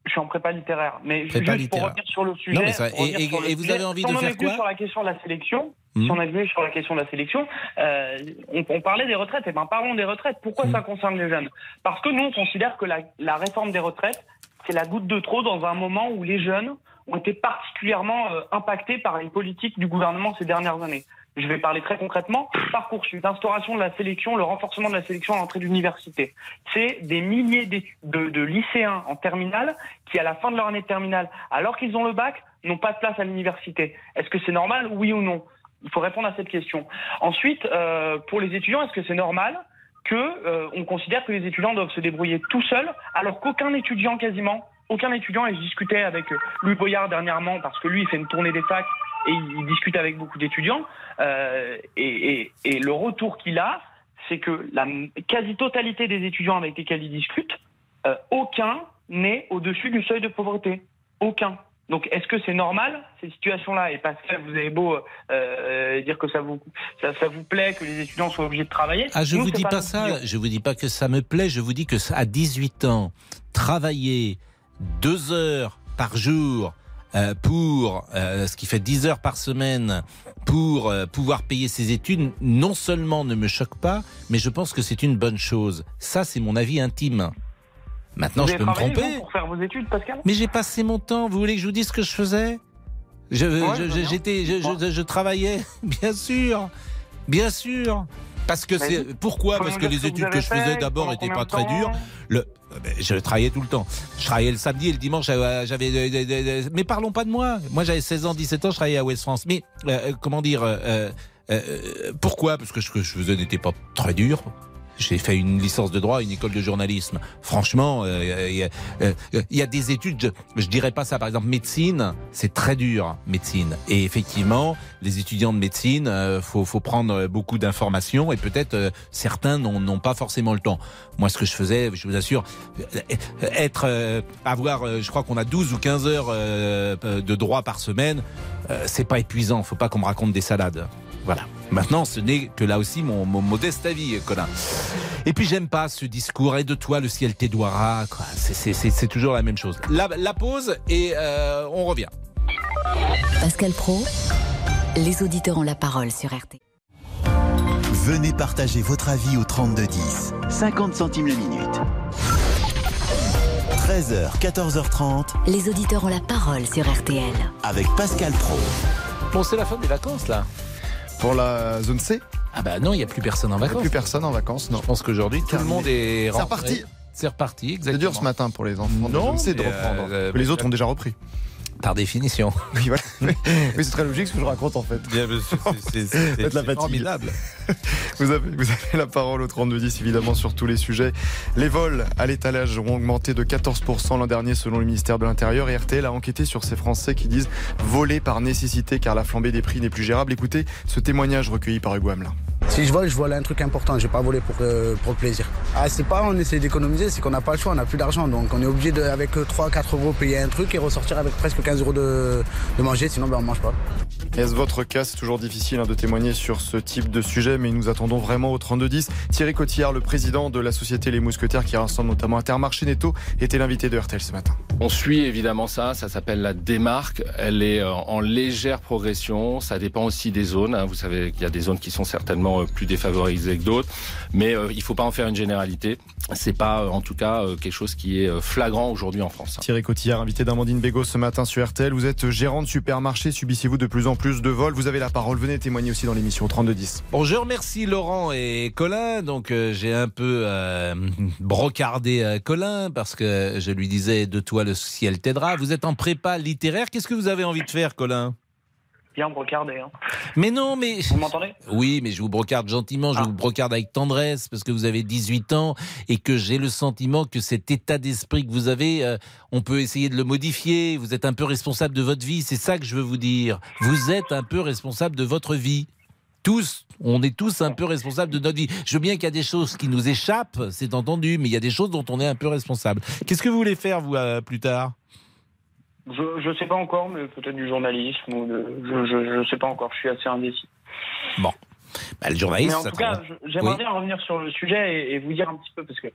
Speaker 4: Je suis en prépa littéraire. Mais
Speaker 3: Prépa
Speaker 4: juste pour
Speaker 3: littéraire.
Speaker 4: revenir sur le sujet.
Speaker 3: Non, mais ça-
Speaker 4: pour
Speaker 3: et- et- et vous avez envie
Speaker 4: si
Speaker 3: de
Speaker 4: on
Speaker 3: faire quoi
Speaker 4: sur la question de la sélection.
Speaker 3: Hmm.
Speaker 4: Si on est venu sur la question de la sélection, euh, on, on parlait des retraites. Eh ben, parlons des retraites. Pourquoi
Speaker 3: Hmm.
Speaker 4: ça concerne les jeunes? Parce que nous, on considère que la, la réforme des retraites, c'est la goutte de trop dans un moment où les jeunes ont été particulièrement euh, impactés par les politiques du gouvernement ces dernières années. Je vais parler très concrètement. Parcoursup, l'instauration de la sélection, le renforcement de la sélection à l'entrée de l'université. C'est des milliers de, lycéens en terminale qui, à la fin de leur année de terminale, alors qu'ils ont le bac, n'ont pas de place à l'université. Est-ce que c'est normal, oui ou non? Il faut répondre à cette question. Ensuite, euh, pour les étudiants, est-ce que c'est normal que euh, on considère que les étudiants doivent se débrouiller tout seuls, alors qu'aucun étudiant quasiment, aucun étudiant, et je discutais avec Louis Boyard dernièrement, parce que lui, il fait une tournée des facs et il, discute avec beaucoup d'étudiants, euh, et, et- et le retour qu'il a, c'est que la quasi-totalité des étudiants avec lesquels il discute, euh, aucun n'est au-dessus du seuil de pauvreté. Aucun. Donc, est-ce que c'est normal ces situations-là Et Pascal, vous avez beau euh, dire que ça vous ça, ça vous plaît que les étudiants soient obligés de travailler.
Speaker 3: Ah, je
Speaker 4: Nous,
Speaker 3: vous dis pas
Speaker 4: notre
Speaker 3: ça. Je vous dis pas que ça me plaît. Je vous dis que à 18 ans, travailler deux heures par jour pour euh, ce qui fait 10 heures par semaine pour euh, pouvoir payer ses études, non seulement ne me choque pas, mais je pense que c'est une bonne chose. Ça, c'est mon avis intime. Maintenant,
Speaker 4: Vous
Speaker 3: je peux me tromper.
Speaker 4: pour faire vos études, Pascal?
Speaker 3: Mais j'ai passé mon temps. Vous voulez que je vous dise ce que je faisais? Je,
Speaker 4: Ouais,
Speaker 3: je- j'étais, travaillais, bien sûr, bien sûr. Parce que c'est pourquoi? Parce que les études que je faisais d'abord
Speaker 4: pendant
Speaker 3: étaient
Speaker 4: combien
Speaker 3: pas très dures. Le, euh, je travaillais tout le temps. Je travaillais le samedi et le dimanche. euh, J'avais, des- des- des- mais parlons pas de moi. Moi, j'avais 16 ans, 17 ans. Je travaillais à West France. Mais euh, euh, comment dire euh, euh, euh, Pourquoi? Parce que ce que je faisais n'était pas très dur. J'ai fait une licence de droit, une école de journalisme. Franchement, euh, a- euh, il y a des études, je, je dirais pas ça. Par exemple, médecine, c'est très dur, médecine. Et effectivement, les étudiants de médecine, euh, faut, faut prendre beaucoup d'informations et peut-être euh, certains n'ont pas forcément le temps. Moi, ce que je faisais, je vous assure, euh, être, euh, avoir, euh, je crois qu'on a 12 ou 15 heures euh, de droit par semaine, euh, c'est pas épuisant. Faut pas qu'on me raconte des salades. Voilà. Maintenant, ce n'est que là aussi mon, mon modeste avis, Colin. Et puis j'aime pas ce discours et de toi le ciel t'édoira. quoi. C'est- C'est c'est- c'est toujours la même chose. La, la pause et euh, on revient.
Speaker 2: Pascal Pro, les auditeurs ont la parole sur RT.
Speaker 1: Venez partager votre avis au 3210. 50 centimes la minute. 13h, 14h30.
Speaker 2: Les auditeurs ont la parole sur RTL.
Speaker 1: Avec Pascal Pro.
Speaker 3: Bon, c'est la fin des vacances là.
Speaker 8: Pour la zone C
Speaker 3: Ah bah non, il n'y a plus personne en
Speaker 8: Il n'y a
Speaker 3: vacances.
Speaker 8: plus personne en vacances, non.
Speaker 3: Je pense qu'aujourd'hui, tout le monde est
Speaker 8: C'est
Speaker 3: rentré.
Speaker 8: reparti.
Speaker 3: C'est reparti,
Speaker 8: C'est
Speaker 3: exactement.
Speaker 8: dur ce matin pour les enfants
Speaker 3: Non,
Speaker 8: zone C de reprendre.
Speaker 3: euh,
Speaker 8: les autres ont déjà repris.
Speaker 3: Par définition.
Speaker 8: Oui, voilà. Oui, c'est très logique ce que je raconte en fait.
Speaker 3: Bien, mais c'est- formidable.
Speaker 8: Vous avez, vous avez la parole au 3210 évidemment sur tous les sujets. Les vols à l'étalage ont augmenté de 14% l'an dernier selon le ministère de l'Intérieur et RTL a enquêté sur ces Français qui disent voler par nécessité car la flambée des prix n'est plus gérable. Écoutez ce témoignage recueilli par Hugo Hamelin.
Speaker 15: Si je vole, je vole un truc important. Je vais pas voler pour, euh, pour le plaisir. Ah, c'est pas on essaie d'économiser, c'est qu'on n'a pas le choix, on n'a plus d'argent. Donc on est obligé de, avec 3-4 euros payer un truc et ressortir avec presque 15 euros de, de manger, sinon ben, on mange pas.
Speaker 8: Est-ce votre cas C'est toujours difficile hein, de témoigner sur ce type de sujet, mais nous attendons vraiment au 3210. Thierry Cotillard, le président de la société Les Mousquetaires, qui rassemble notamment Intermarché Netto, était l'invité de RTL ce matin.
Speaker 16: On suit évidemment ça, ça s'appelle la démarque, elle est euh, en légère progression, ça dépend aussi des zones, hein. vous savez qu'il y a des zones qui sont certainement euh, plus défavorisées que d'autres, mais euh, il ne faut pas en faire une généralité, c'est pas euh, en tout cas euh, quelque chose qui est flagrant aujourd'hui en France.
Speaker 8: Thierry Cotillard, invité d'Amandine Bégaud ce matin sur RTL. Vous êtes gérant de supermarché, subissez-vous de plus en plus de vols Vous avez la parole, venez témoigner aussi dans l'émission au 3210.
Speaker 3: Bon, je remercie Laurent et Colin. Donc, euh, j'ai un peu euh, brocardé euh, Colin parce que je lui disais de toi le ciel t'aidera. Vous êtes en prépa littéraire. Qu'est-ce que vous avez envie de faire, Colin?
Speaker 4: Bien brocardé. Hein.
Speaker 3: Mais non, mais.
Speaker 4: Vous m'entendez?
Speaker 3: Oui, mais je vous brocarde gentiment, je vous brocarde avec tendresse parce que vous avez 18 ans et que j'ai le sentiment que cet état d'esprit que vous avez, euh, on peut essayer de le modifier. Vous êtes un peu responsable de votre vie, c'est ça que je veux vous dire. Vous êtes un peu responsable de votre vie. Tous, on est tous un peu responsables de notre vie. Je veux bien qu'il y a des choses qui nous échappent, c'est entendu, mais il y a des choses dont on est un peu responsable. Qu'est-ce que vous voulez faire, vous, euh, plus tard?
Speaker 4: Je ne sais pas encore, mais peut-être du journalisme ou de, je, je sais pas encore. Je suis assez indécis.
Speaker 3: Bon. Bah, le journaliste,
Speaker 4: Mais en
Speaker 3: ça
Speaker 4: tout cas, j'aimerais
Speaker 3: Oui.
Speaker 4: bien revenir sur le sujet et, et vous dire un petit peu parce que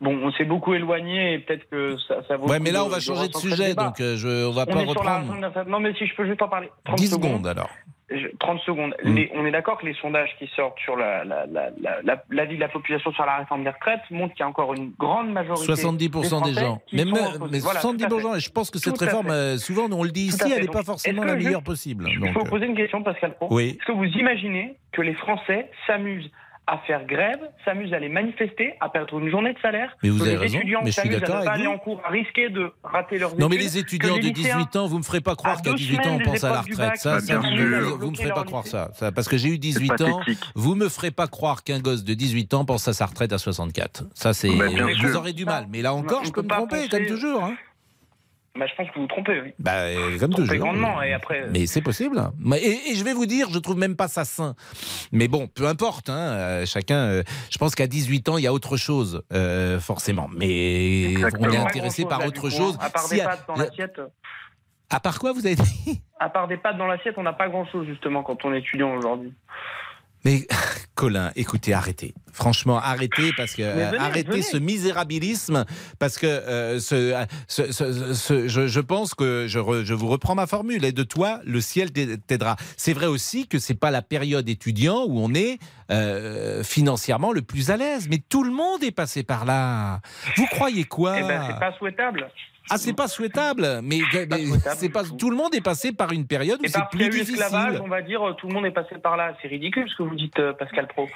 Speaker 4: bon, on s'est beaucoup éloigné et peut-être que ça, ça vaut.
Speaker 3: Ouais, mais là, on va changer de sujet, donc euh, je, on va
Speaker 4: on
Speaker 3: pas
Speaker 4: est
Speaker 3: reprendre.
Speaker 4: la- Non, mais si je peux juste en parler. 30
Speaker 3: 10 secondes alors.
Speaker 4: Je- 30 secondes.
Speaker 3: Mm.
Speaker 4: Les- on est d'accord que les sondages qui sortent sur la, la, la, la, la- l'avis de la population sur la réforme des retraites montrent qu'il y a encore une grande majorité.
Speaker 3: 70% des
Speaker 4: Français
Speaker 3: gens.
Speaker 4: qui
Speaker 3: Mais, mais
Speaker 4: Voilà, tout à
Speaker 3: 70%,
Speaker 4: fait.
Speaker 3: et je pense que cette
Speaker 4: Tout
Speaker 3: réforme, euh, souvent, on le dit
Speaker 4: Tout
Speaker 3: ici, elle n'est pas forcément la meilleure possible.
Speaker 4: Il
Speaker 3: Donc,
Speaker 4: faut
Speaker 3: euh,
Speaker 4: poser une question, Pascal Pro.
Speaker 3: Oui.
Speaker 4: Est-ce que vous imaginez que les Français s'amusent à faire grève, s'amusent à aller manifester, à perdre une journée de salaire
Speaker 3: Mais vous avez
Speaker 4: les
Speaker 3: raison,
Speaker 4: étudiants
Speaker 3: mais je suis
Speaker 4: s'amusent à
Speaker 3: d'accord
Speaker 4: ne pas
Speaker 3: avec
Speaker 4: aller
Speaker 3: vous.
Speaker 4: en cours, à risquer de rater leurs
Speaker 3: Non, mais les étudiants de
Speaker 4: lycéens
Speaker 3: 18 ans, vous me ferez pas croire qu'à
Speaker 4: deux
Speaker 3: 18 ans, on pense à la retraite.
Speaker 4: bac,
Speaker 3: Ça, vous, vous- vous me ferez pas croire ça. ça. Parce que j'ai eu 18 ans, vous me ferez pas croire qu'un gosse de 18 ans pense à sa retraite à 64. Ça, c'est. Vous aurez du mal. Mais là encore, je peux me tromper,
Speaker 4: penser-
Speaker 3: comme toujours. hein.
Speaker 4: Bah, je pense que vous vous trompez, oui.
Speaker 3: Bah, euh, comme toujours.
Speaker 4: grandement, et après-
Speaker 3: Mais c'est possible. Et, et je vais vous dire, je trouve même pas ça sain. Mais bon, peu importe. hein, euh, chacun. euh, je pense qu'à 18 ans, il y a autre chose, euh, forcément. Mais on est intéressé par
Speaker 4: là,
Speaker 3: autre
Speaker 4: coup,
Speaker 3: chose.
Speaker 4: hein. À part des pâtes dans l'assiette.
Speaker 3: À part quoi, vous avez dit?
Speaker 4: À part des pâtes dans l'assiette, on n'a pas grand-chose, justement, quand on est étudiant aujourd'hui.
Speaker 3: Mais Colin, écoutez, arrêtez. Franchement, arrêtez parce que euh,
Speaker 4: venez,
Speaker 3: arrêtez
Speaker 4: venez.
Speaker 3: ce misérabilisme parce que euh, ce, ce- ce- ce- je, je pense que je, re- je vous reprends ma formule et de toi le ciel t'aidera. C'est vrai aussi que c'est pas la période étudiant où on est euh, financièrement le plus à l'aise, mais tout le monde est passé par là. Vous croyez quoi?
Speaker 4: Eh ben, c'est pas souhaitable.
Speaker 3: Ah, c'est pas souhaitable, mais, mais c'est pas tout le monde est passé par une période où
Speaker 4: Et
Speaker 3: c'est plus difficile.
Speaker 4: esclavage, on va dire, euh, tout le monde est passé par là. C'est ridicule ce que vous dites, euh, Pascal Pro.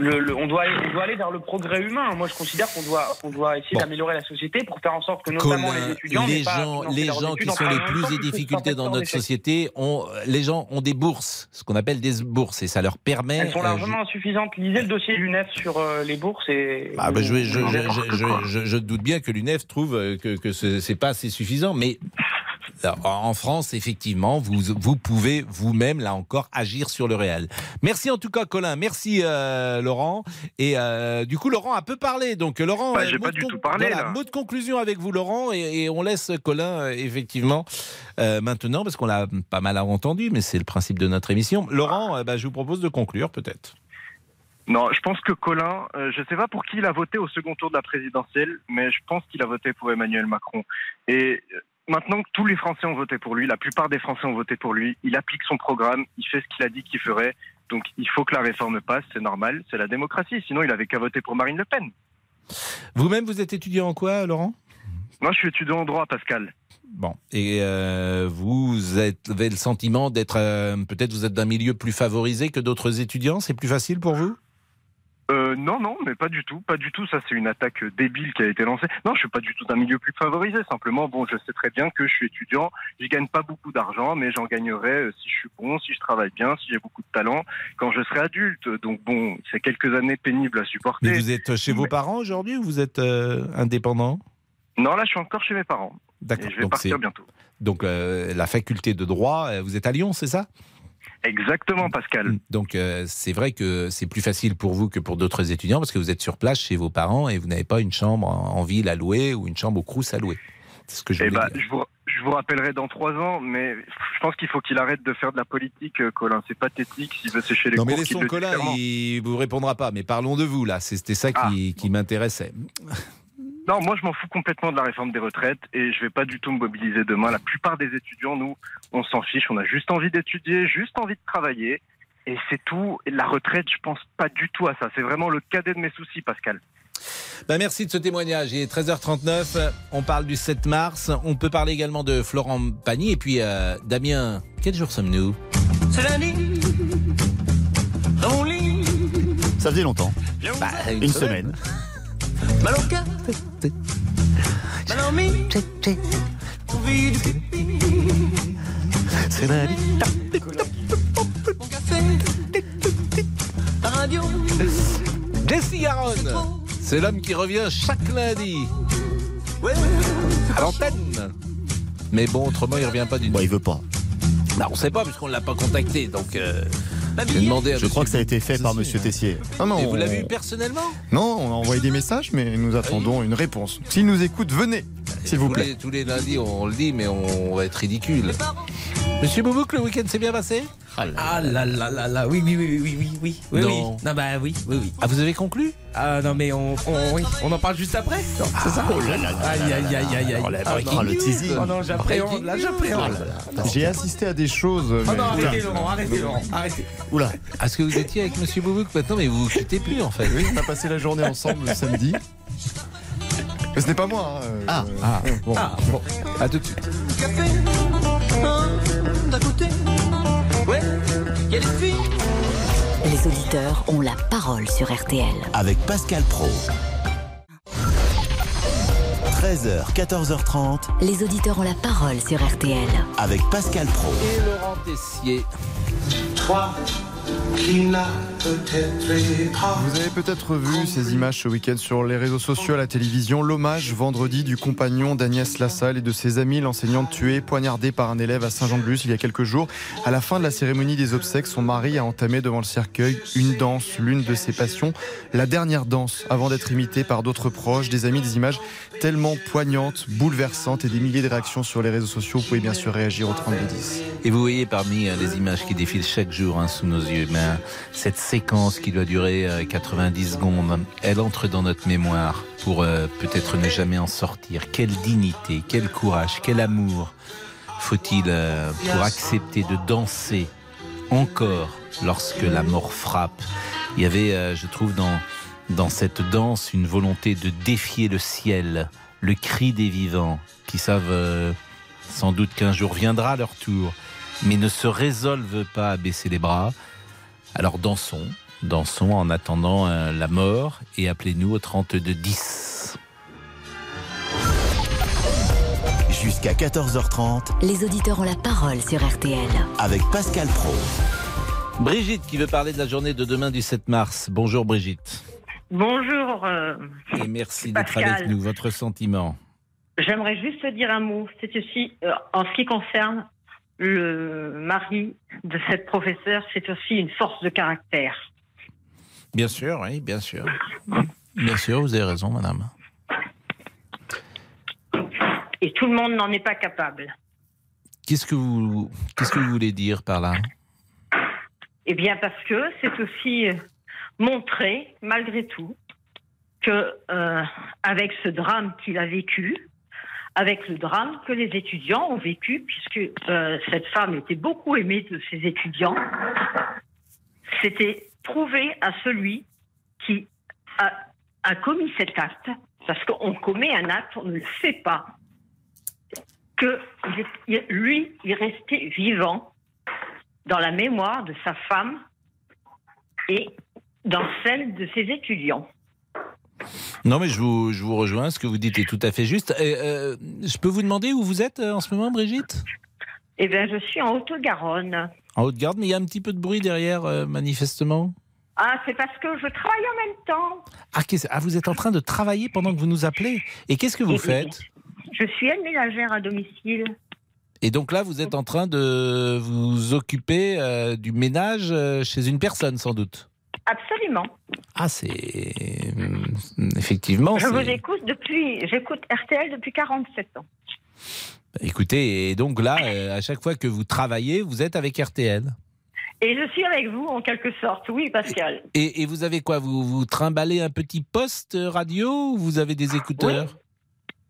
Speaker 4: Le, le- on, doit aller, on doit aller vers le progrès humain. Moi, je considère qu'on doit, qu'on doit essayer
Speaker 3: Bon.
Speaker 4: d'améliorer la société pour faire en sorte que notamment
Speaker 3: Colin,
Speaker 4: les étudiants,
Speaker 3: les
Speaker 4: pas
Speaker 3: gens,
Speaker 4: financer
Speaker 3: les gens qui sont les plus
Speaker 4: encore
Speaker 3: en
Speaker 4: plus,
Speaker 3: difficulté
Speaker 4: sans
Speaker 3: dans notre société, ont, les gens ont des bourses, ce qu'on appelle des bourses, et ça leur permet.
Speaker 4: Elles sont
Speaker 3: euh,
Speaker 4: largement insuffisantes. Lisez le dossier l'UNEF sur euh, les bourses et.
Speaker 3: Ah bah, je, je, je,
Speaker 4: vous-
Speaker 3: je, je- je- je doute bien que l'UNEF trouve euh, que, que ce c'est pas assez suffisant, mais en France, effectivement, vous, vous pouvez vous-même, là encore, agir sur le réel. Merci en tout cas, Colin. Merci, euh, Laurent. Et euh, du coup, Laurent a peu parlé. Donc, Laurent,
Speaker 14: Bah,
Speaker 3: euh, mot
Speaker 14: pas
Speaker 3: de
Speaker 14: du tout parlé,
Speaker 3: voilà,
Speaker 14: là.
Speaker 3: mot de conclusion avec vous, Laurent, et, et on laisse Colin, euh, effectivement, euh, maintenant, parce qu'on l'a pas mal entendu, mais c'est le principe de notre émission. Laurent, euh, bah, je vous propose de conclure, peut-être.
Speaker 14: Non, je pense que Colin, euh, je ne sais pas pour qui il a voté au second tour de la présidentielle, mais je pense qu'il a voté pour Emmanuel Macron. Et euh, maintenant que tous les Français ont voté pour lui, la plupart des Français ont voté pour lui, il applique son programme, il fait ce qu'il a dit qu'il ferait. Donc il faut que la réforme passe, c'est normal, c'est la démocratie. Sinon, il avait qu'à voter pour Marine Le Pen.
Speaker 3: Vous-même, vous êtes étudiant en quoi, Laurent?
Speaker 14: Moi, je suis étudiant en droit, Pascal.
Speaker 3: Bon, et euh, vous avez le sentiment d'être, euh, peut-être vous êtes d'un milieu plus favorisé que d'autres étudiants, c'est plus facile pour vous?
Speaker 14: Euh, non, non, mais pas du tout, pas du tout. Ça, c'est une attaque débile qui a été lancée. Non, je suis pas du tout d'un milieu plus favorisé. Simplement, bon, je sais très bien que je suis étudiant. Je gagne pas beaucoup d'argent, mais j'en gagnerai euh, si je suis bon, si je travaille bien, si j'ai beaucoup de talent quand je serai adulte. Donc bon, c'est quelques années pénibles à supporter.
Speaker 3: Mais vous êtes chez vos parents aujourd'hui ou vous êtes euh, indépendant?
Speaker 14: Non, là, je suis encore chez mes parents.
Speaker 3: D'accord.
Speaker 14: Je vais
Speaker 3: donc
Speaker 14: partir bientôt.
Speaker 3: Donc la faculté de droit, vous êtes à Lyon, c'est ça?
Speaker 14: Exactement, Pascal.
Speaker 3: Donc euh, c'est vrai que c'est plus facile pour vous que pour d'autres étudiants parce que vous êtes sur place chez vos parents et vous n'avez pas une chambre en ville à louer ou une chambre au Crous à louer. C'est ce que je
Speaker 14: Eh ben,
Speaker 3: dire.
Speaker 14: je vous, je vous rappellerai dans trois ans, mais je pense qu'il faut qu'il arrête de faire de la politique, euh, Colin. C'est pathétique s'il veut sécher les
Speaker 3: Non mais
Speaker 14: cours,
Speaker 3: laissons Colin, il vous répondra pas. Mais parlons de vous là. C'était ça
Speaker 14: Ah.
Speaker 3: qui, qui m'intéressait.
Speaker 14: Non, moi je m'en fous complètement de la réforme des retraites et je vais pas du tout me mobiliser demain. La plupart des étudiants, nous, on s'en fiche. On a juste envie d'étudier, juste envie de travailler. Et c'est tout. Et la retraite, je pense pas du tout à ça. C'est vraiment le cadet de mes soucis, Pascal.
Speaker 3: Ben, merci de ce témoignage. Il est 13h39. On parle du 7 mars. On peut parler également de Florent Pagny. Et puis, euh, Damien, quel jour sommes-nous?
Speaker 17: C'est lundi.
Speaker 11: Ça faisait longtemps.
Speaker 3: Bah,
Speaker 11: une semaine.
Speaker 17: Au cœur. Mal en mine. Envie de pipi.
Speaker 11: C'est lundi.
Speaker 17: Mon café. La radio.
Speaker 3: Jesse Garonne. C'est l'homme qui revient chaque lundi
Speaker 17: Ouais.
Speaker 3: à l'antenne. Mais bon, autrement, il revient pas du tout.
Speaker 11: Bon, il veut pas.
Speaker 3: Bah, on sait pas puisqu'on l'a pas contacté. Donc, euh, demandé
Speaker 11: Je crois que ça a été fait par Monsieur Tessier.
Speaker 8: Ah non,
Speaker 3: Et vous
Speaker 8: on-
Speaker 3: l'avez vu personnellement
Speaker 8: Non, on a envoyé des messages, mais nous attendons une réponse. S'il nous écoute, venez, s'il vous plaît.
Speaker 3: les, tous les lundis, on le dit, mais on va être ridicule. Monsieur Boubouk, le week-end s'est bien passé
Speaker 18: Ah là là là là, oui, oui, oui, oui, oui, oui, oui,
Speaker 3: Non.
Speaker 18: bah oui, oui, oui.
Speaker 3: Ah, vous avez conclu
Speaker 18: Ah non, mais on, on, oui, on en parle juste après C'est ça
Speaker 11: Oh là là là
Speaker 18: Aïe, aïe, aïe, aïe, aïe.
Speaker 11: Oh là
Speaker 18: Ah, non.
Speaker 11: le teasing.
Speaker 18: Oh non, j'appréhende, là, j'appréhende.
Speaker 8: J'ai assisté à des choses.
Speaker 18: Oh non, arrêtez, Laurent, arrêtez, Laurent, arrêtez.
Speaker 11: Oula.
Speaker 3: Est-ce que vous étiez avec Monsieur Boubouk maintenant, mais vous vous quittez plus en fait
Speaker 8: Oui, on a passé la journée ensemble le samedi. Mais ce n'est pas moi. hein, euh,
Speaker 11: Ah.
Speaker 3: Ah, bon.
Speaker 18: Ah, bon.
Speaker 3: À tout de suite.
Speaker 17: Café. Côté. Ouais. Y a des filles.
Speaker 2: Les auditeurs ont la parole sur RTL.
Speaker 1: Avec Pascal Pro. 13h, 14h30.
Speaker 2: Les auditeurs ont la parole sur RTL.
Speaker 1: Avec Pascal Pro.
Speaker 3: Et Laurent Tessier.
Speaker 8: toi qui n'a Vous avez peut-être vu ces images ce week-end sur les réseaux sociaux, à la télévision. L'hommage vendredi du compagnon d'Agnès Lassalle et de ses amis, l'enseignante tuée, poignardée par un élève à Saint-Jean-de-Luz il y a quelques jours. À la fin de la cérémonie des obsèques, son mari a entamé devant le cercueil une danse, l'une de ses passions, la dernière danse, avant d'être imitée par d'autres proches, des amis, des images tellement poignantes, bouleversantes et des milliers de réactions sur les réseaux sociaux. Vous pouvez bien sûr réagir au 3210.
Speaker 3: Et vous voyez parmi euh, les images qui défilent chaque jour hein, sous nos yeux, ben, cette séquence qui doit durer euh, 90 secondes, elle entre dans notre mémoire pour euh, peut-être ne jamais en sortir. Quelle dignité, quel courage, quel amour faut-il euh, pour accepter de danser encore lorsque la mort frappe? Il y avait, euh, je trouve, dans, dans cette danse une volonté de défier le ciel, le cri des vivants qui savent euh, sans doute qu'un jour viendra leur tour, mais ne se résolvent pas à baisser les bras. Alors dansons, dansons en attendant euh, la mort et appelez-nous au 32 10.
Speaker 1: Jusqu'à 14h30.
Speaker 2: Les auditeurs ont la parole sur RTL.
Speaker 1: Avec Pascal Pro.
Speaker 3: Brigitte qui veut parler de la journée de demain du 7 mars. Bonjour Brigitte.
Speaker 19: Bonjour. euh,
Speaker 3: Et merci d'être avec nous. Votre sentiment
Speaker 19: J'aimerais juste dire un mot. C'est aussi, euh, en ce qui concerne le mari de cette professeure, c'est aussi une force de caractère.
Speaker 3: Bien sûr, oui, bien sûr. Bien sûr, vous avez raison, madame.
Speaker 19: Et tout le monde n'en est pas capable.
Speaker 3: Qu'est-ce que vous, qu'est-ce que vous voulez dire par là?
Speaker 19: Eh bien, parce que c'est aussi euh, montrer, malgré tout, que euh, avec ce drame qu'il a vécu, avec le drame que les étudiants ont vécu, puisque euh, cette femme était beaucoup aimée de ses étudiants, c'était prouver à celui qui a, a commis cet acte, parce qu'on commet un acte, on ne le fait pas, que lui, il restait vivant dans la mémoire de sa femme et dans celle de ses étudiants.
Speaker 3: Non, mais je vous, je vous rejoins. Ce que vous dites est tout à fait juste. Et, euh, je peux vous demander où vous êtes euh, en ce moment, Brigitte?
Speaker 19: Eh bien, je suis en Haute-Garonne.
Speaker 3: En Haute-Garde, mais il y a un petit peu de bruit derrière, euh, manifestement?
Speaker 19: Ah, c'est parce que je travaille en même temps.
Speaker 3: Ah, ah, vous êtes en train de travailler pendant que vous nous appelez? Et qu'est-ce que vous
Speaker 19: Oui.
Speaker 3: faites?
Speaker 19: Je suis aide ménagère à domicile.
Speaker 3: Et donc là, vous êtes en train de vous occuper euh, du ménage chez une personne, sans doute?
Speaker 19: Absolument.
Speaker 3: Ah, c'est hum, effectivement.
Speaker 19: je vous écoute depuis, j'écoute RTL depuis 47 ans.
Speaker 3: Écoutez, et donc là, euh, à chaque fois que vous travaillez, vous êtes avec RTL.
Speaker 19: Et je suis avec vous en quelque sorte, oui, Pascal.
Speaker 3: Et, et vous avez quoi? Vous, vous trimballez un petit poste radio ou vous avez des écouteurs?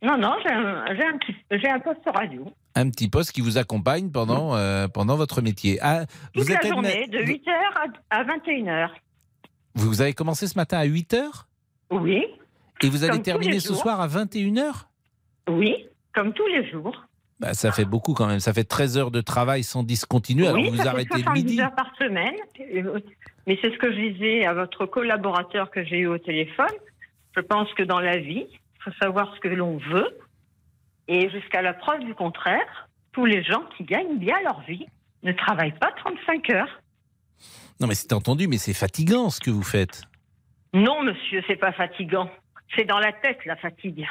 Speaker 19: Non, non, j'ai un, j'ai un, un poste radio.
Speaker 3: Un petit poste qui vous accompagne pendant, euh, pendant votre métier. Ah,
Speaker 19: Toute
Speaker 3: vous,
Speaker 19: la
Speaker 3: êtes
Speaker 19: journée, de 8h à, à 21h.
Speaker 3: Vous avez commencé ce matin à 8 h
Speaker 19: Oui.
Speaker 3: Et vous allez terminer ce soir à 21 h
Speaker 19: Oui, comme tous les jours.
Speaker 3: bah, Ça fait beaucoup quand même. Ça fait 13 heures de travail sans discontinuer. Alors
Speaker 19: oui,
Speaker 3: vous
Speaker 19: ça fait
Speaker 3: arrêtez le
Speaker 19: 70
Speaker 3: midi.
Speaker 19: heures par semaine. Euh, Mais c'est ce que je disais à votre collaborateur que j'ai eu au téléphone. Je pense que dans la vie, il faut savoir ce que l'on veut. Et jusqu'à la preuve du contraire, tous les gens qui gagnent bien leur vie ne travaillent pas 35 heures.
Speaker 3: Non, mais c'est entendu, mais c'est fatigant ce que vous faites.
Speaker 19: Non, monsieur, c'est pas fatigant. C'est dans la tête la fatigue.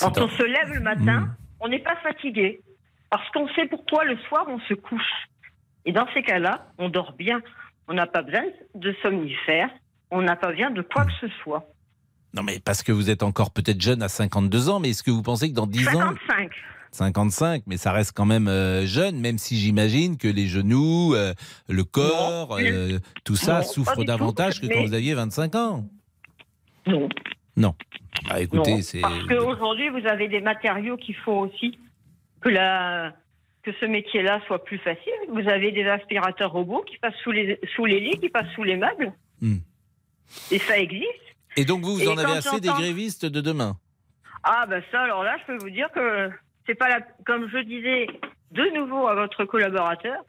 Speaker 19: Quand
Speaker 3: dans-
Speaker 19: on se lève le matin,
Speaker 3: Hmm.
Speaker 19: on n'est pas fatigué. Parce qu'on sait pourquoi le soir on se couche. Et dans ces cas-là, on dort bien. On n'a pas besoin de somnifères. On n'a pas besoin de quoi que ce soit.
Speaker 3: Non, mais parce que vous êtes encore peut-être jeune à 52 ans, mais est-ce que vous pensez que dans 10 ans.
Speaker 19: 55.
Speaker 3: 55, mais ça reste quand même euh, jeune, même si j'imagine que les genoux, euh, le corps,
Speaker 19: Non.
Speaker 3: euh, tout ça
Speaker 19: Non,
Speaker 3: souffre
Speaker 19: tout,
Speaker 3: davantage que quand vous aviez 25 ans.
Speaker 19: Non.
Speaker 3: Non. Bah écoutez, c'est.
Speaker 19: Parce qu'aujourd'hui, vous avez des matériaux qui font aussi que, la, que ce métier-là soit plus facile. Vous avez des aspirateurs robots qui passent sous les, sous les lits, qui passent sous les meubles.
Speaker 3: Hmm.
Speaker 19: Et ça existe.
Speaker 3: Et donc vous, vous
Speaker 19: Et
Speaker 3: en avez assez des grévistes de demain?
Speaker 19: Ah, ben ça, alors là, je peux vous dire que c'est pas la, comme je disais de nouveau à votre collaborateur,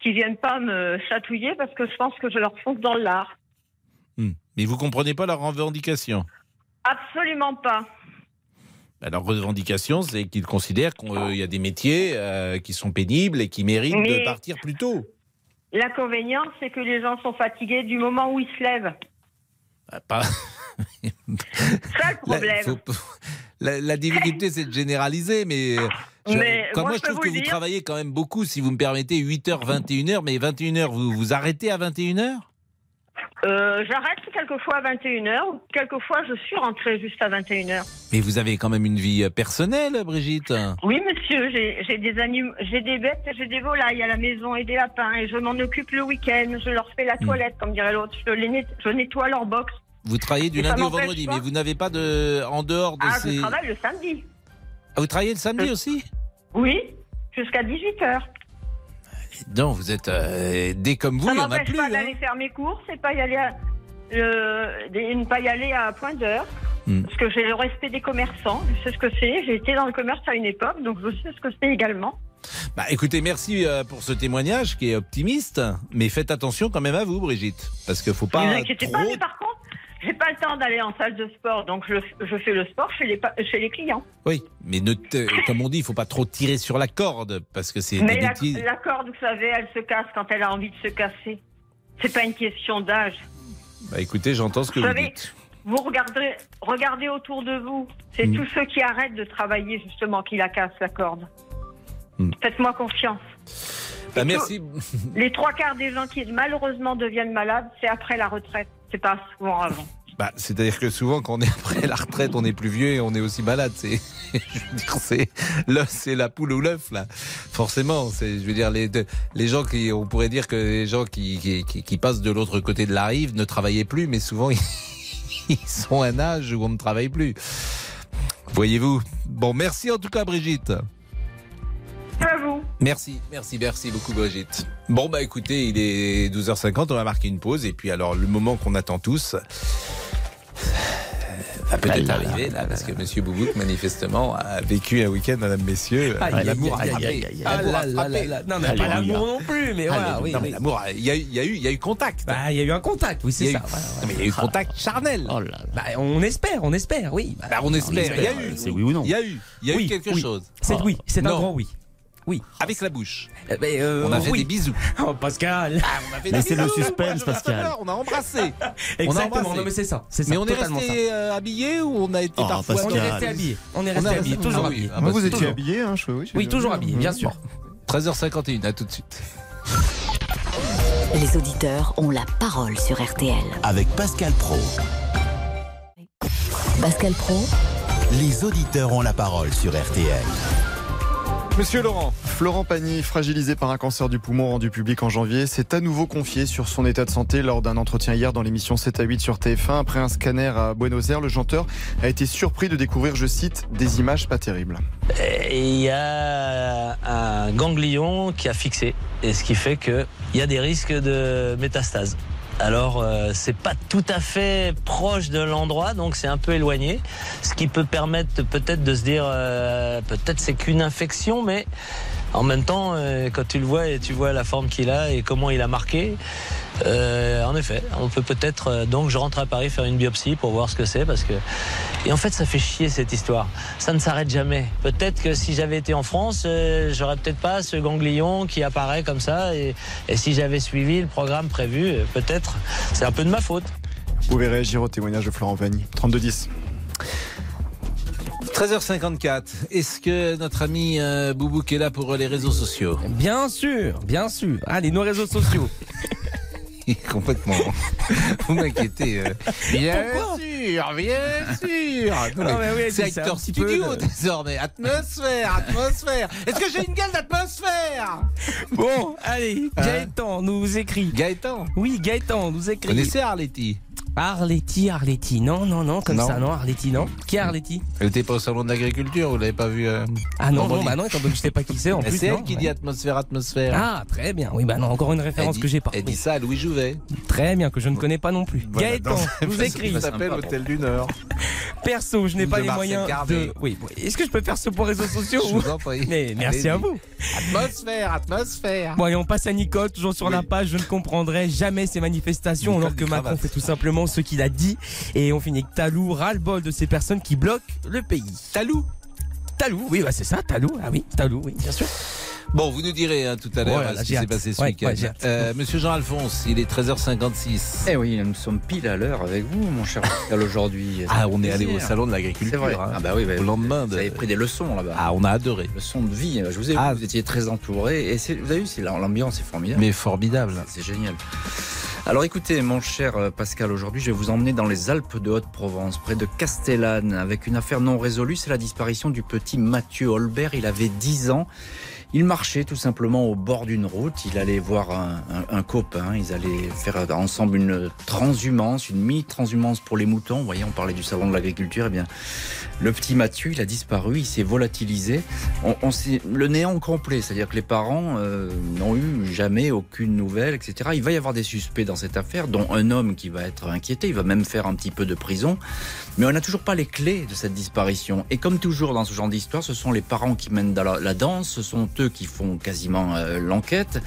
Speaker 19: qui viennent pas me chatouiller parce que je pense que je leur fonce dans l'art.
Speaker 3: Hmm. Mais vous comprenez pas leurs revendications
Speaker 19: Absolument pas.
Speaker 3: Bah, Leur revendication, c'est qu'ils considèrent qu'il y a des métiers euh, qui sont pénibles et qui méritent
Speaker 19: Mais-
Speaker 3: de partir plus tôt.
Speaker 19: L'inconvénient, c'est que les gens sont fatigués du moment où ils se lèvent.
Speaker 3: Bah, pas...
Speaker 19: Ça, le problème.
Speaker 3: Faut- La, la difficulté, c'est de généraliser, mais, euh, je-
Speaker 19: Mais
Speaker 3: quand
Speaker 19: moi,
Speaker 3: moi,
Speaker 19: je
Speaker 3: trouve que vous travaillez quand même beaucoup, si vous me permettez, 8h, 21h, mais 21h, vous vous arrêtez à 21h
Speaker 19: Euh, J'arrête quelquefois à 21h, ou quelquefois je suis rentrée juste à 21h.
Speaker 3: Mais vous avez quand même une vie euh, personnelle, Brigitte
Speaker 19: Oui, monsieur, j'ai des anim- j'ai des bêtes, j'ai des volailles à la maison et des lapins, et je m'en occupe le week-end. Je leur fais la
Speaker 3: Hmm.
Speaker 19: toilette, comme dirait l'autre. Je, les je nettoie leur box.
Speaker 3: Vous travaillez du lundi au vendredi,
Speaker 19: pas.
Speaker 3: mais vous n'avez pas de... En dehors de
Speaker 19: Ah,
Speaker 3: ces...
Speaker 19: je travaille le samedi.
Speaker 3: Ah, vous travaillez le samedi aussi?
Speaker 19: Oui, jusqu'à 18h.
Speaker 3: Non, vous êtes... euh, dès comme vous, il n'y en a plus.
Speaker 19: pas
Speaker 3: hein.
Speaker 19: d'aller faire mes courses et pas y aller à, ne pas y aller à point d'heure.
Speaker 3: Hmm.
Speaker 19: Parce que j'ai le respect des commerçants, je sais ce que c'est. J'ai été dans le commerce à une époque, donc je sais ce que c'est également.
Speaker 3: Bah, écoutez, merci euh, pour ce témoignage qui est optimiste, mais faites attention quand même à vous, Brigitte, parce qu'il faut
Speaker 19: Ne
Speaker 3: pas
Speaker 19: vous inquiétez
Speaker 3: trop...
Speaker 19: pas, mais par contre, j'ai pas le temps d'aller en salle de sport, donc je, je fais le sport chez les, chez les clients.
Speaker 3: Oui, mais ne te- comme on dit, il faut pas trop tirer sur la corde, parce que c'est
Speaker 19: Mais la, corde, vous savez, elle se casse quand elle a envie de se casser. C'est pas une question d'âge.
Speaker 3: Bah, écoutez, j'entends ce que
Speaker 19: Vous
Speaker 3: vous
Speaker 19: savez,
Speaker 3: dites.
Speaker 19: vous regardez, regardez autour de vous. C'est
Speaker 3: Mm.
Speaker 19: tous ceux qui arrêtent de travailler, justement, qui la cassent, la corde.
Speaker 3: Mm.
Speaker 19: Faites-moi confiance.
Speaker 3: Bah, merci.
Speaker 19: Les trois quarts des gens qui, malheureusement, deviennent malades, c'est après la retraite. C'est pas souvent avant.
Speaker 3: Bah, C'est-à-dire que souvent, quand on est après la retraite, on est plus vieux et on est aussi malade. C'est, je veux dire, c'est la poule ou l'œuf là. Forcément, c'est, je veux dire, les, les gens qui, on pourrait dire que les gens qui, qui, qui- qui passent de l'autre côté de la rive ne travaillaient plus, mais souvent ils, ils sont à un âge où on ne travaille plus. Voyez-vous. Bon, merci en tout cas, Brigitte. Merci, merci, merci beaucoup Brigitte. Bon bah écoutez, il est 12h50, on va marquer une pause et puis alors le moment qu'on attend tous, va peut-être arriver là, parce que Monsieur Boubouk, manifestement, a vécu un week-end, Madame Messieurs. Euh, L'amour a frappé.
Speaker 18: ah là là là là. Non, mais pas l'amour non plus, mais voilà, oui,
Speaker 3: Non, mais l'amour, il y a eu, il y a eu, il y a eu contact.
Speaker 18: Bah, il y a eu un contact, oui, c'est ça.
Speaker 3: Non, mais il y a eu contact charnel.
Speaker 18: Oh là là. Bah, on espère, on espère, oui. Bah,
Speaker 3: Bah, on espère. Il y a eu.
Speaker 11: C'est oui ou non
Speaker 3: Il y a eu. Il y a eu quelque chose.
Speaker 18: C'est oui, c'est un
Speaker 3: Non.
Speaker 18: grand oui. Oui.
Speaker 3: Avec la bouche.
Speaker 18: Eh ben, euh,
Speaker 3: On a fait
Speaker 18: oui.
Speaker 3: des bisous.
Speaker 18: Oh, Pascal.
Speaker 3: on a fait
Speaker 11: Laissez
Speaker 3: des
Speaker 11: le
Speaker 3: bisous.
Speaker 11: suspense,
Speaker 3: veux
Speaker 11: Pascal.
Speaker 3: On a embrassé. On a
Speaker 18: Exactement,
Speaker 3: embrassé.
Speaker 18: non mais c'est ça, c'est ça.
Speaker 3: Mais on est resté euh, habillé ou on a été
Speaker 11: Oh,
Speaker 3: parfois
Speaker 11: Pascal.
Speaker 18: On est resté habillé. On est resté habillé,
Speaker 3: resté-
Speaker 18: toujours
Speaker 3: Ah oui,
Speaker 18: habillé.
Speaker 3: ah bah,
Speaker 8: Moi, vous
Speaker 3: c'est
Speaker 8: étiez habillé, hein, je- oui,
Speaker 18: toujours habillé, bien sûr.
Speaker 3: 13h51, à tout de suite.
Speaker 2: Les auditeurs ont la parole sur RTL.
Speaker 1: Avec Pascal Pro.
Speaker 2: Pascal Pro,
Speaker 1: Les auditeurs ont la parole sur RTL.
Speaker 3: Monsieur Laurent.
Speaker 8: Florent Pagny, fragilisé par un cancer du poumon rendu public en janvier, s'est à nouveau confié sur son état de santé lors d'un entretien hier dans l'émission 7 à 8 sur TF1. Après un scanner à Buenos Aires, le chanteur a été surpris de découvrir, je cite, des images pas terribles.
Speaker 20: Et il y a un ganglion qui a fixé, et ce qui fait qu'il y a des risques de métastase. Alors, euh, c'est pas tout à fait proche de l'endroit, donc c'est un peu éloigné. Ce qui peut permettre peut-être de se dire, euh, peut-être c'est qu'une infection, mais en même temps, euh, quand tu le vois et tu vois la forme qu'il a et comment il a marqué, euh, en effet, on peut peut-être. euh, donc, je rentre à Paris faire une biopsie pour voir ce que c'est, parce que. Et en fait, ça fait chier cette histoire. Ça ne s'arrête jamais. Peut-être que si j'avais été en France, euh, j'aurais peut-être pas ce ganglion qui apparaît comme ça. Et, et si j'avais suivi le programme prévu, euh, peut-être. C'est un peu de ma faute.
Speaker 8: Vous pouvez réagir au témoignage de Florent Pagny. 3210.
Speaker 3: 13h54. Est-ce que notre ami euh, Boubouk est là pour les réseaux sociaux?
Speaker 18: Bien sûr, bien sûr. Allez, nos réseaux sociaux.
Speaker 3: Complètement. Vous m'inquiétez. euh. Bien
Speaker 18: Pourquoi
Speaker 3: sûr, bien sûr. Non,
Speaker 18: Non,
Speaker 3: mais
Speaker 18: mais oui,
Speaker 3: c'est acteur studio
Speaker 18: de-
Speaker 3: désormais. Atmosphère, atmosphère. Est-ce que j'ai une gueule d'atmosphère?
Speaker 18: Bon, allez,
Speaker 3: Hein?
Speaker 18: Gaëtan nous écrit.
Speaker 3: Gaëtan?
Speaker 18: Oui, Gaëtan nous
Speaker 3: Vous
Speaker 18: écrit.
Speaker 3: connaissez Arletty?
Speaker 18: Arletty, Arletty. Non, non, non, comme
Speaker 3: Non.
Speaker 18: ça, non, Arletty, non. Qui est Arletty
Speaker 3: Elle était pas au salon de l'agriculture, vous l'avez pas vu euh,
Speaker 18: Ah non, non, bah non, étant donné que je sais pas qui c'est en
Speaker 3: Mais
Speaker 18: plus.
Speaker 3: C'est elle qui
Speaker 18: ouais.
Speaker 3: dit atmosphère, atmosphère.
Speaker 18: Ah, très bien. Oui, bah non, encore une référence
Speaker 3: dit,
Speaker 18: que j'ai pas.
Speaker 3: Elle dit ça à Louis Jouvet.
Speaker 18: Très bien, que je ne connais pas non plus.
Speaker 3: Voilà,
Speaker 18: Gaëtan nous écrit.
Speaker 3: Ça s'appelle Hôtel du Nord.
Speaker 18: Perso, je n'ai pas les moyens de. Oui, est-ce que je peux faire ce pour réseaux sociaux
Speaker 3: Je
Speaker 18: ou-
Speaker 3: vous en prie.
Speaker 18: Mais merci à vous.
Speaker 3: Atmosphère, atmosphère.
Speaker 18: Bon, et on passe à Nicole, toujours sur la page. Je ne comprendrai jamais ces manifestations, alors que Macron fait tout simplement ce qu'il a dit. Et on finit avec Talou, ras-le-bol de ces personnes qui bloquent le pays.
Speaker 3: Talou
Speaker 18: Talou, oui, bah c'est ça, Talou. Ah oui, Talou, oui, bien sûr.
Speaker 3: Bon, vous nous direz hein, tout à l'heure
Speaker 18: Ouais, là,
Speaker 3: ce qui s'est passé ce
Speaker 18: Ouais,
Speaker 3: week-end.
Speaker 18: ouais.
Speaker 3: Euh, Monsieur Jean-Alphonse, il est 13h56.
Speaker 21: Eh oui, nous sommes pile à l'heure avec vous, mon cher aujourd'hui.
Speaker 3: Ah, on est allé au salon de
Speaker 21: C'est
Speaker 3: l'agriculture.
Speaker 21: vrai.
Speaker 3: hein,
Speaker 21: Ah bah oui, bah,
Speaker 3: au lendemain de.
Speaker 21: Vous avez pris des leçons là-bas.
Speaker 3: Ah, on a adoré.
Speaker 21: Leçons de vie. Je vous ai vu,
Speaker 3: Ah.
Speaker 21: vous étiez très entouré. Et c'est- vous avez vu, c'est l'ambiance est formidable.
Speaker 3: Mais formidable.
Speaker 21: C'est génial. Alors écoutez, mon cher euh, Pascal, aujourd'hui je vais vous emmener dans les Alpes de Haute-Provence, près de Castellane, avec une affaire non résolue, c'est la disparition du petit Mathieu Holbert. Il avait 10 ans. Il marchait tout simplement au bord d'une route. Il allait voir un, un- un copain. Ils allaient faire ensemble une transhumance, une mi-transhumance pour les moutons. Vous voyez, on parlait du salon de l'agriculture. Eh bien, le petit Mathieu, il a disparu, il s'est volatilisé. On, on le néant complet, c'est-à-dire que les parents euh, n'ont eu jamais aucune nouvelle, etc. Il va y avoir des suspects dans cette affaire, dont un homme qui va être inquiété. Il va même faire un petit peu de prison. Mais on n'a toujours pas les clés de cette disparition. Et comme toujours dans ce genre d'histoire, ce sont les parents qui mènent la danse, ce sont eux qui font quasiment euh, l'enquête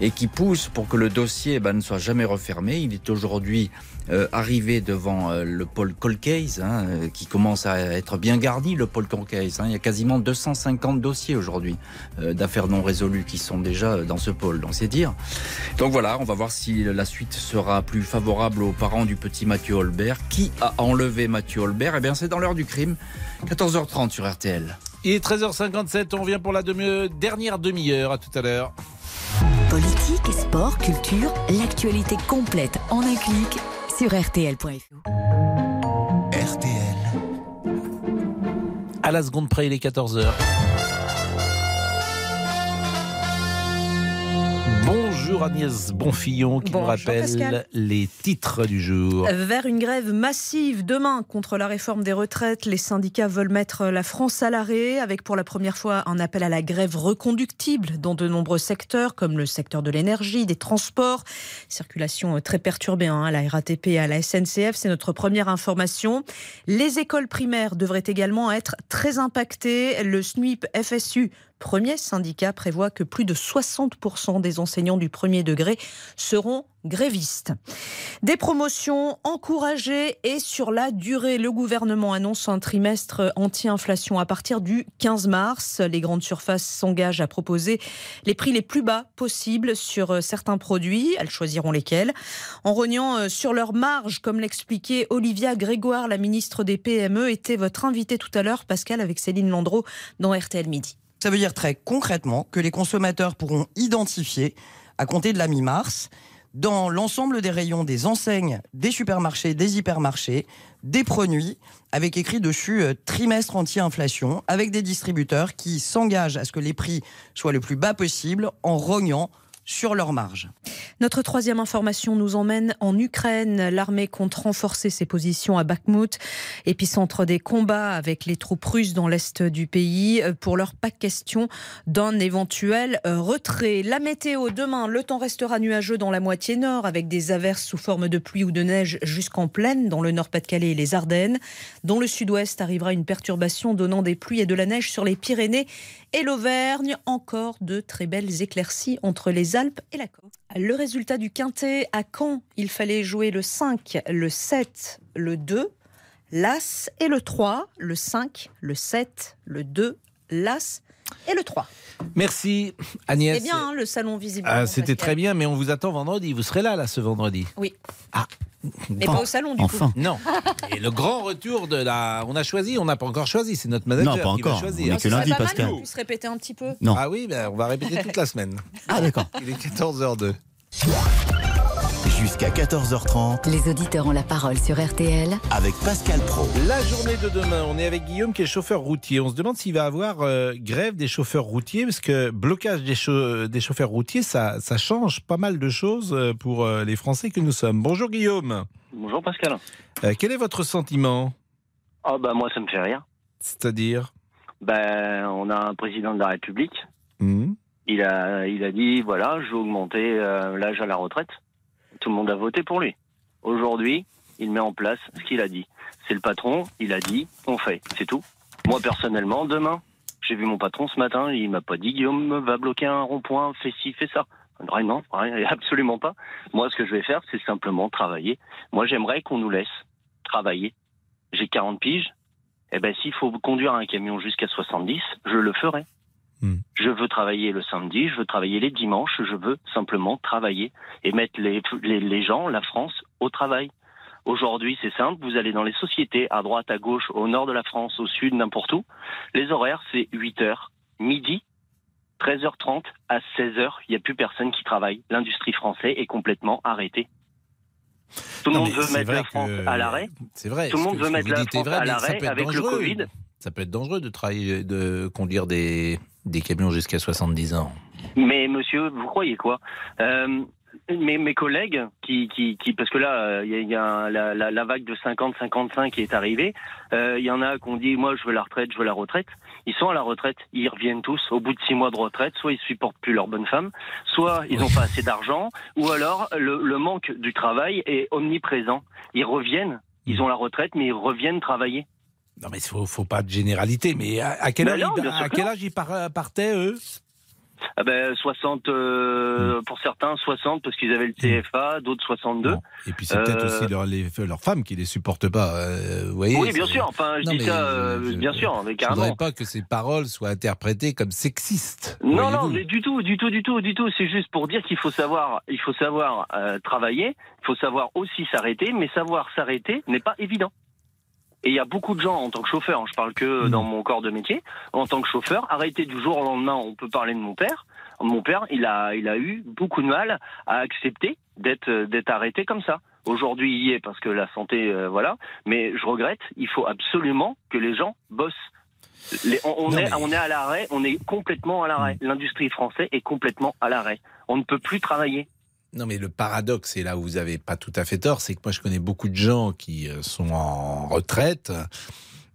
Speaker 21: et qui poussent pour que le dossier eh ben, ne soit jamais refermé. Il est aujourd'hui euh, arrivé devant euh, le pôle Colcase, hein, euh, qui commence à être bien garni, le pôle Colcase. hein. Il y a quasiment 250 dossiers aujourd'hui euh, d'affaires non résolues qui sont déjà dans ce pôle. Donc c'est dire. Donc voilà, on va voir si la suite sera plus favorable aux parents du petit Mathieu Holbert. Qui a enlevé Mathieu Holbert? Eh bien, c'est dans l'heure du crime, 14h30 sur RTL.
Speaker 3: Il est 13h57, on revient pour la demi- dernière demi-heure. À tout à l'heure.
Speaker 2: politique, sport, culture, l'actualité complète en un clic sur rtl.fr.
Speaker 1: RTL.
Speaker 3: À la seconde près, il est 14h. Bonjour Agnès Bonfillon qui nous
Speaker 22: Bonjour,
Speaker 3: rappelle
Speaker 22: Pascal.
Speaker 3: les titres du jour.
Speaker 22: Vers une grève massive demain contre la réforme des retraites, les syndicats veulent mettre la France à l'arrêt avec pour la première fois un appel à la grève reconductible dans de nombreux secteurs comme le secteur de l'énergie, des transports. Circulation très perturbée hein, à la RATP et à la SNCF, c'est notre première information. Les écoles primaires devraient également être très impactées. Le SNUIP FSU premier syndicat prévoit que plus de 60% des enseignants du premier degré seront grévistes. Des promotions encouragées et sur la durée. Le gouvernement annonce un trimestre anti-inflation à partir du 15 mars. Les grandes surfaces s'engagent à proposer les prix les plus bas possibles sur certains produits. Elles choisiront lesquels. En rognant euh, sur leur marge, comme l'expliquait Olivia Grégoire, la ministre des PME, était votre invitée tout à l'heure, Pascal, avec Céline Landreau dans RTL Midi.
Speaker 13: Ça veut dire très concrètement que les consommateurs pourront identifier, à compter de la mi-mars, dans l'ensemble des rayons des enseignes, des supermarchés, des hypermarchés, des produits, avec écrit dessus euh, trimestre anti-inflation, avec des distributeurs qui s'engagent à ce que les prix soient le plus bas possible en rognant sur leur marge.
Speaker 22: Notre troisième information nous emmène en Ukraine. L'armée compte renforcer ses positions à Bakhmut, épicentre des combats avec les troupes russes dans l'est du pays. Pour leur pas question d'un éventuel euh, retrait. La météo demain, le temps restera nuageux dans la moitié nord avec des averses sous forme de pluie ou de neige jusqu'en plaine dans le nord-Pas-de-Calais et les Ardennes. Dans le sud-ouest arrivera une perturbation donnant des pluies et de la neige sur les Pyrénées et l'Auvergne. Encore de très belles éclaircies entre les Alpes et la Corse. Le résultat du quintet à Caen, il fallait jouer le 5, le 7, le 2, l'As et le 3, le 5, le 7, le 2, l'As et le 3.
Speaker 3: Merci Agnès.
Speaker 22: C'est bien hein, le salon visiblement.
Speaker 3: Ah, C'était
Speaker 22: Pascal.
Speaker 3: très bien, mais on vous attend vendredi. Vous serez là, là, ce vendredi.
Speaker 22: Oui.
Speaker 3: Ah.
Speaker 22: Mais pas au salon du
Speaker 3: enfin.
Speaker 22: coup.
Speaker 3: Non. Et le grand retour de la. On a choisi, on n'a pas encore choisi. C'est notre manager
Speaker 11: Non, pas
Speaker 3: qui va
Speaker 11: encore.
Speaker 3: choisir.
Speaker 11: On est que lundi,
Speaker 22: pas mal
Speaker 11: Pascal.
Speaker 22: qu'on puisse répéter un petit peu.
Speaker 11: Non.
Speaker 3: Ah oui, ben, on va répéter toute la semaine.
Speaker 11: Ah d'accord.
Speaker 3: Il est 14h02.
Speaker 1: Jusqu'à 14h30
Speaker 2: Les auditeurs ont la parole sur RTL
Speaker 1: avec Pascal Pro.
Speaker 3: La journée de demain, on est avec Guillaume qui est chauffeur routier. On se demande s'il va avoir euh, grève des chauffeurs routiers, parce que blocage des, des chauffeurs routiers, ça, ça change pas mal de choses euh, pour euh, les Français que nous sommes. Bonjour Guillaume.
Speaker 23: Bonjour Pascal.
Speaker 3: Euh, quel est votre sentiment?
Speaker 23: Ah bah moi ça me fait rire.
Speaker 3: C'est-à-dire?
Speaker 23: Ben on a un président de la République.
Speaker 3: Hmm.
Speaker 23: Il a il a dit voilà je vais augmenter euh, l'âge à la retraite. Tout le monde a voté pour lui. Aujourd'hui il met en place ce qu'il a dit. C'est le patron. Il a dit on fait. C'est tout. Moi personnellement demain j'ai vu mon patron ce matin. Il m'a pas dit Guillaume va bloquer un rond-point. Fais ci fais ça. Vraiment, rien, absolument pas. Moi, ce que je vais faire, c'est simplement travailler. Moi, j'aimerais qu'on nous laisse travailler. J'ai 40 piges. Eh ben, s'il faut conduire un camion jusqu'à 70, je le ferai. Je veux travailler le samedi, je veux travailler les dimanches, je veux simplement travailler et mettre les, les, les gens, la France, au travail. Aujourd'hui, c'est simple, vous allez dans les sociétés, à droite, à gauche, au nord de la France, au sud, n'importe où. Les horaires, c'est 8 heures, midi, 13h30 à 16h, il n'y a plus personne qui travaille. L'industrie française est complètement arrêtée. Tout le monde veut mettre la France à l'arrêt.
Speaker 3: C'est vrai.
Speaker 23: Tout le monde veut mettre la France à l'arrêt avec le. Covid.
Speaker 3: Ça peut être dangereux de travailler, de conduire des, des camions jusqu'à 70 ans.
Speaker 23: Mais monsieur, vous croyez quoi? Euh, mes, mes collègues qui, qui, qui parce que là euh, il y a, il y a la, la, la vague de 50-55 qui est arrivée, euh, il y en a qui ont dit moi je veux la retraite, je veux la retraite. Ils sont à la retraite, ils reviennent tous au bout de six mois de retraite, soit ils supportent plus leur bonne femme, soit ils n'ont pas assez d'argent, ou alors le, le manque du travail est omniprésent. Ils reviennent, ils ont la retraite, mais ils reviennent travailler.
Speaker 3: Non, mais il faut, faut pas de généralité. Mais à, à quel, âge,
Speaker 23: non,
Speaker 3: à
Speaker 23: que
Speaker 3: quel
Speaker 23: non.
Speaker 3: âge ils par- partaient, eux?
Speaker 23: Ah ben 60 euh,
Speaker 3: Hmm.
Speaker 23: pour certains 60 parce qu'ils avaient le TFA, d'autres 62.
Speaker 3: Et puis c'est peut-être
Speaker 23: Euh,
Speaker 3: aussi leur, leurs femmes qui les supportent pas. euh, vous voyez,
Speaker 23: Oui, bien sûr. Enfin, je
Speaker 3: Non,
Speaker 23: dis ça,
Speaker 3: je-
Speaker 23: bien sûr, mais
Speaker 3: Je
Speaker 23: carrément.
Speaker 3: voudrais pas que ces paroles soient interprétées comme sexistes.
Speaker 23: Non, non, mais du tout, du tout, du tout, du tout. C'est juste pour dire qu'il faut savoir, il faut savoir travailler, il faut savoir aussi s'arrêter, mais savoir s'arrêter n'est pas évident. Et il y a beaucoup de gens en tant que chauffeur, hein, je parle que dans mon corps de métier, en tant que chauffeur, arrêter du jour au lendemain, on peut parler de mon père. Mon père, il a, il a eu beaucoup de mal à accepter d'être, euh, d'être arrêté comme ça. Aujourd'hui, il y est parce que la santé, euh, voilà. Mais je regrette, il faut absolument que les gens bossent. Les- on, on
Speaker 3: Non,
Speaker 23: est,
Speaker 3: mais-
Speaker 23: on est à l'arrêt, on est complètement à l'arrêt. L'industrie française est complètement à l'arrêt. On ne peut plus travailler.
Speaker 3: Non, mais le paradoxe, et là où vous n'avez pas tout à fait tort, c'est que moi, je connais beaucoup de gens qui euh, sont en retraite.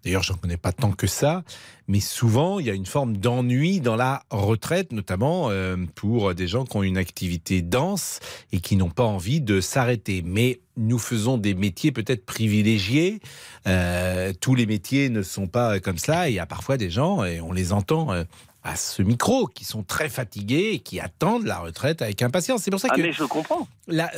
Speaker 3: D'ailleurs, j'en connais pas tant que ça. Mais souvent, il y a une forme d'ennui dans la retraite, notamment euh, pour des gens qui ont une activité dense et qui n'ont pas envie de s'arrêter. Mais nous faisons des métiers peut-être privilégiés. Euh, tous les métiers ne sont pas comme ça. Il y a parfois des gens, et on les entend à ce micro, qui sont très fatigués et qui attendent la retraite avec impatience. C'est pour ça
Speaker 23: Ah
Speaker 3: que
Speaker 23: mais je comprends.
Speaker 3: la,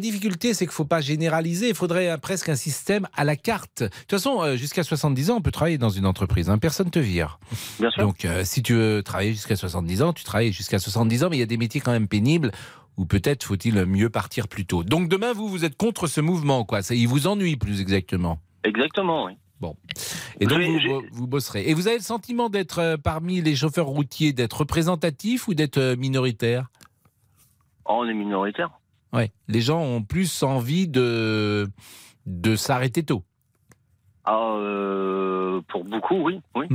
Speaker 3: difficulté, c'est qu'il ne faut pas généraliser. Il faudrait presque un système à la carte. De toute façon, euh, jusqu'à 70 ans, on peut travailler dans une entreprise. hein. Personne ne te vire.
Speaker 23: Bien sûr.
Speaker 3: Donc, euh, si tu veux travailler jusqu'à 70 ans, tu travailles jusqu'à 70 ans, mais il y a des métiers quand même pénibles où peut-être faut-il mieux partir plus tôt. Donc, demain, vous, vous êtes contre ce mouvement, quoi. Ça, il vous ennuie plus exactement.
Speaker 23: Exactement, oui.
Speaker 3: Bon. Et donc, vous, vous- bosserez. Et vous avez le sentiment d'être euh, parmi les chauffeurs routiers, d'être représentatif ou d'être euh, minoritaire?
Speaker 23: Oh, on est minoritaire.
Speaker 3: Ouais. Les gens ont plus envie de, de s'arrêter tôt.
Speaker 23: Ah, euh, pour beaucoup, oui. oui.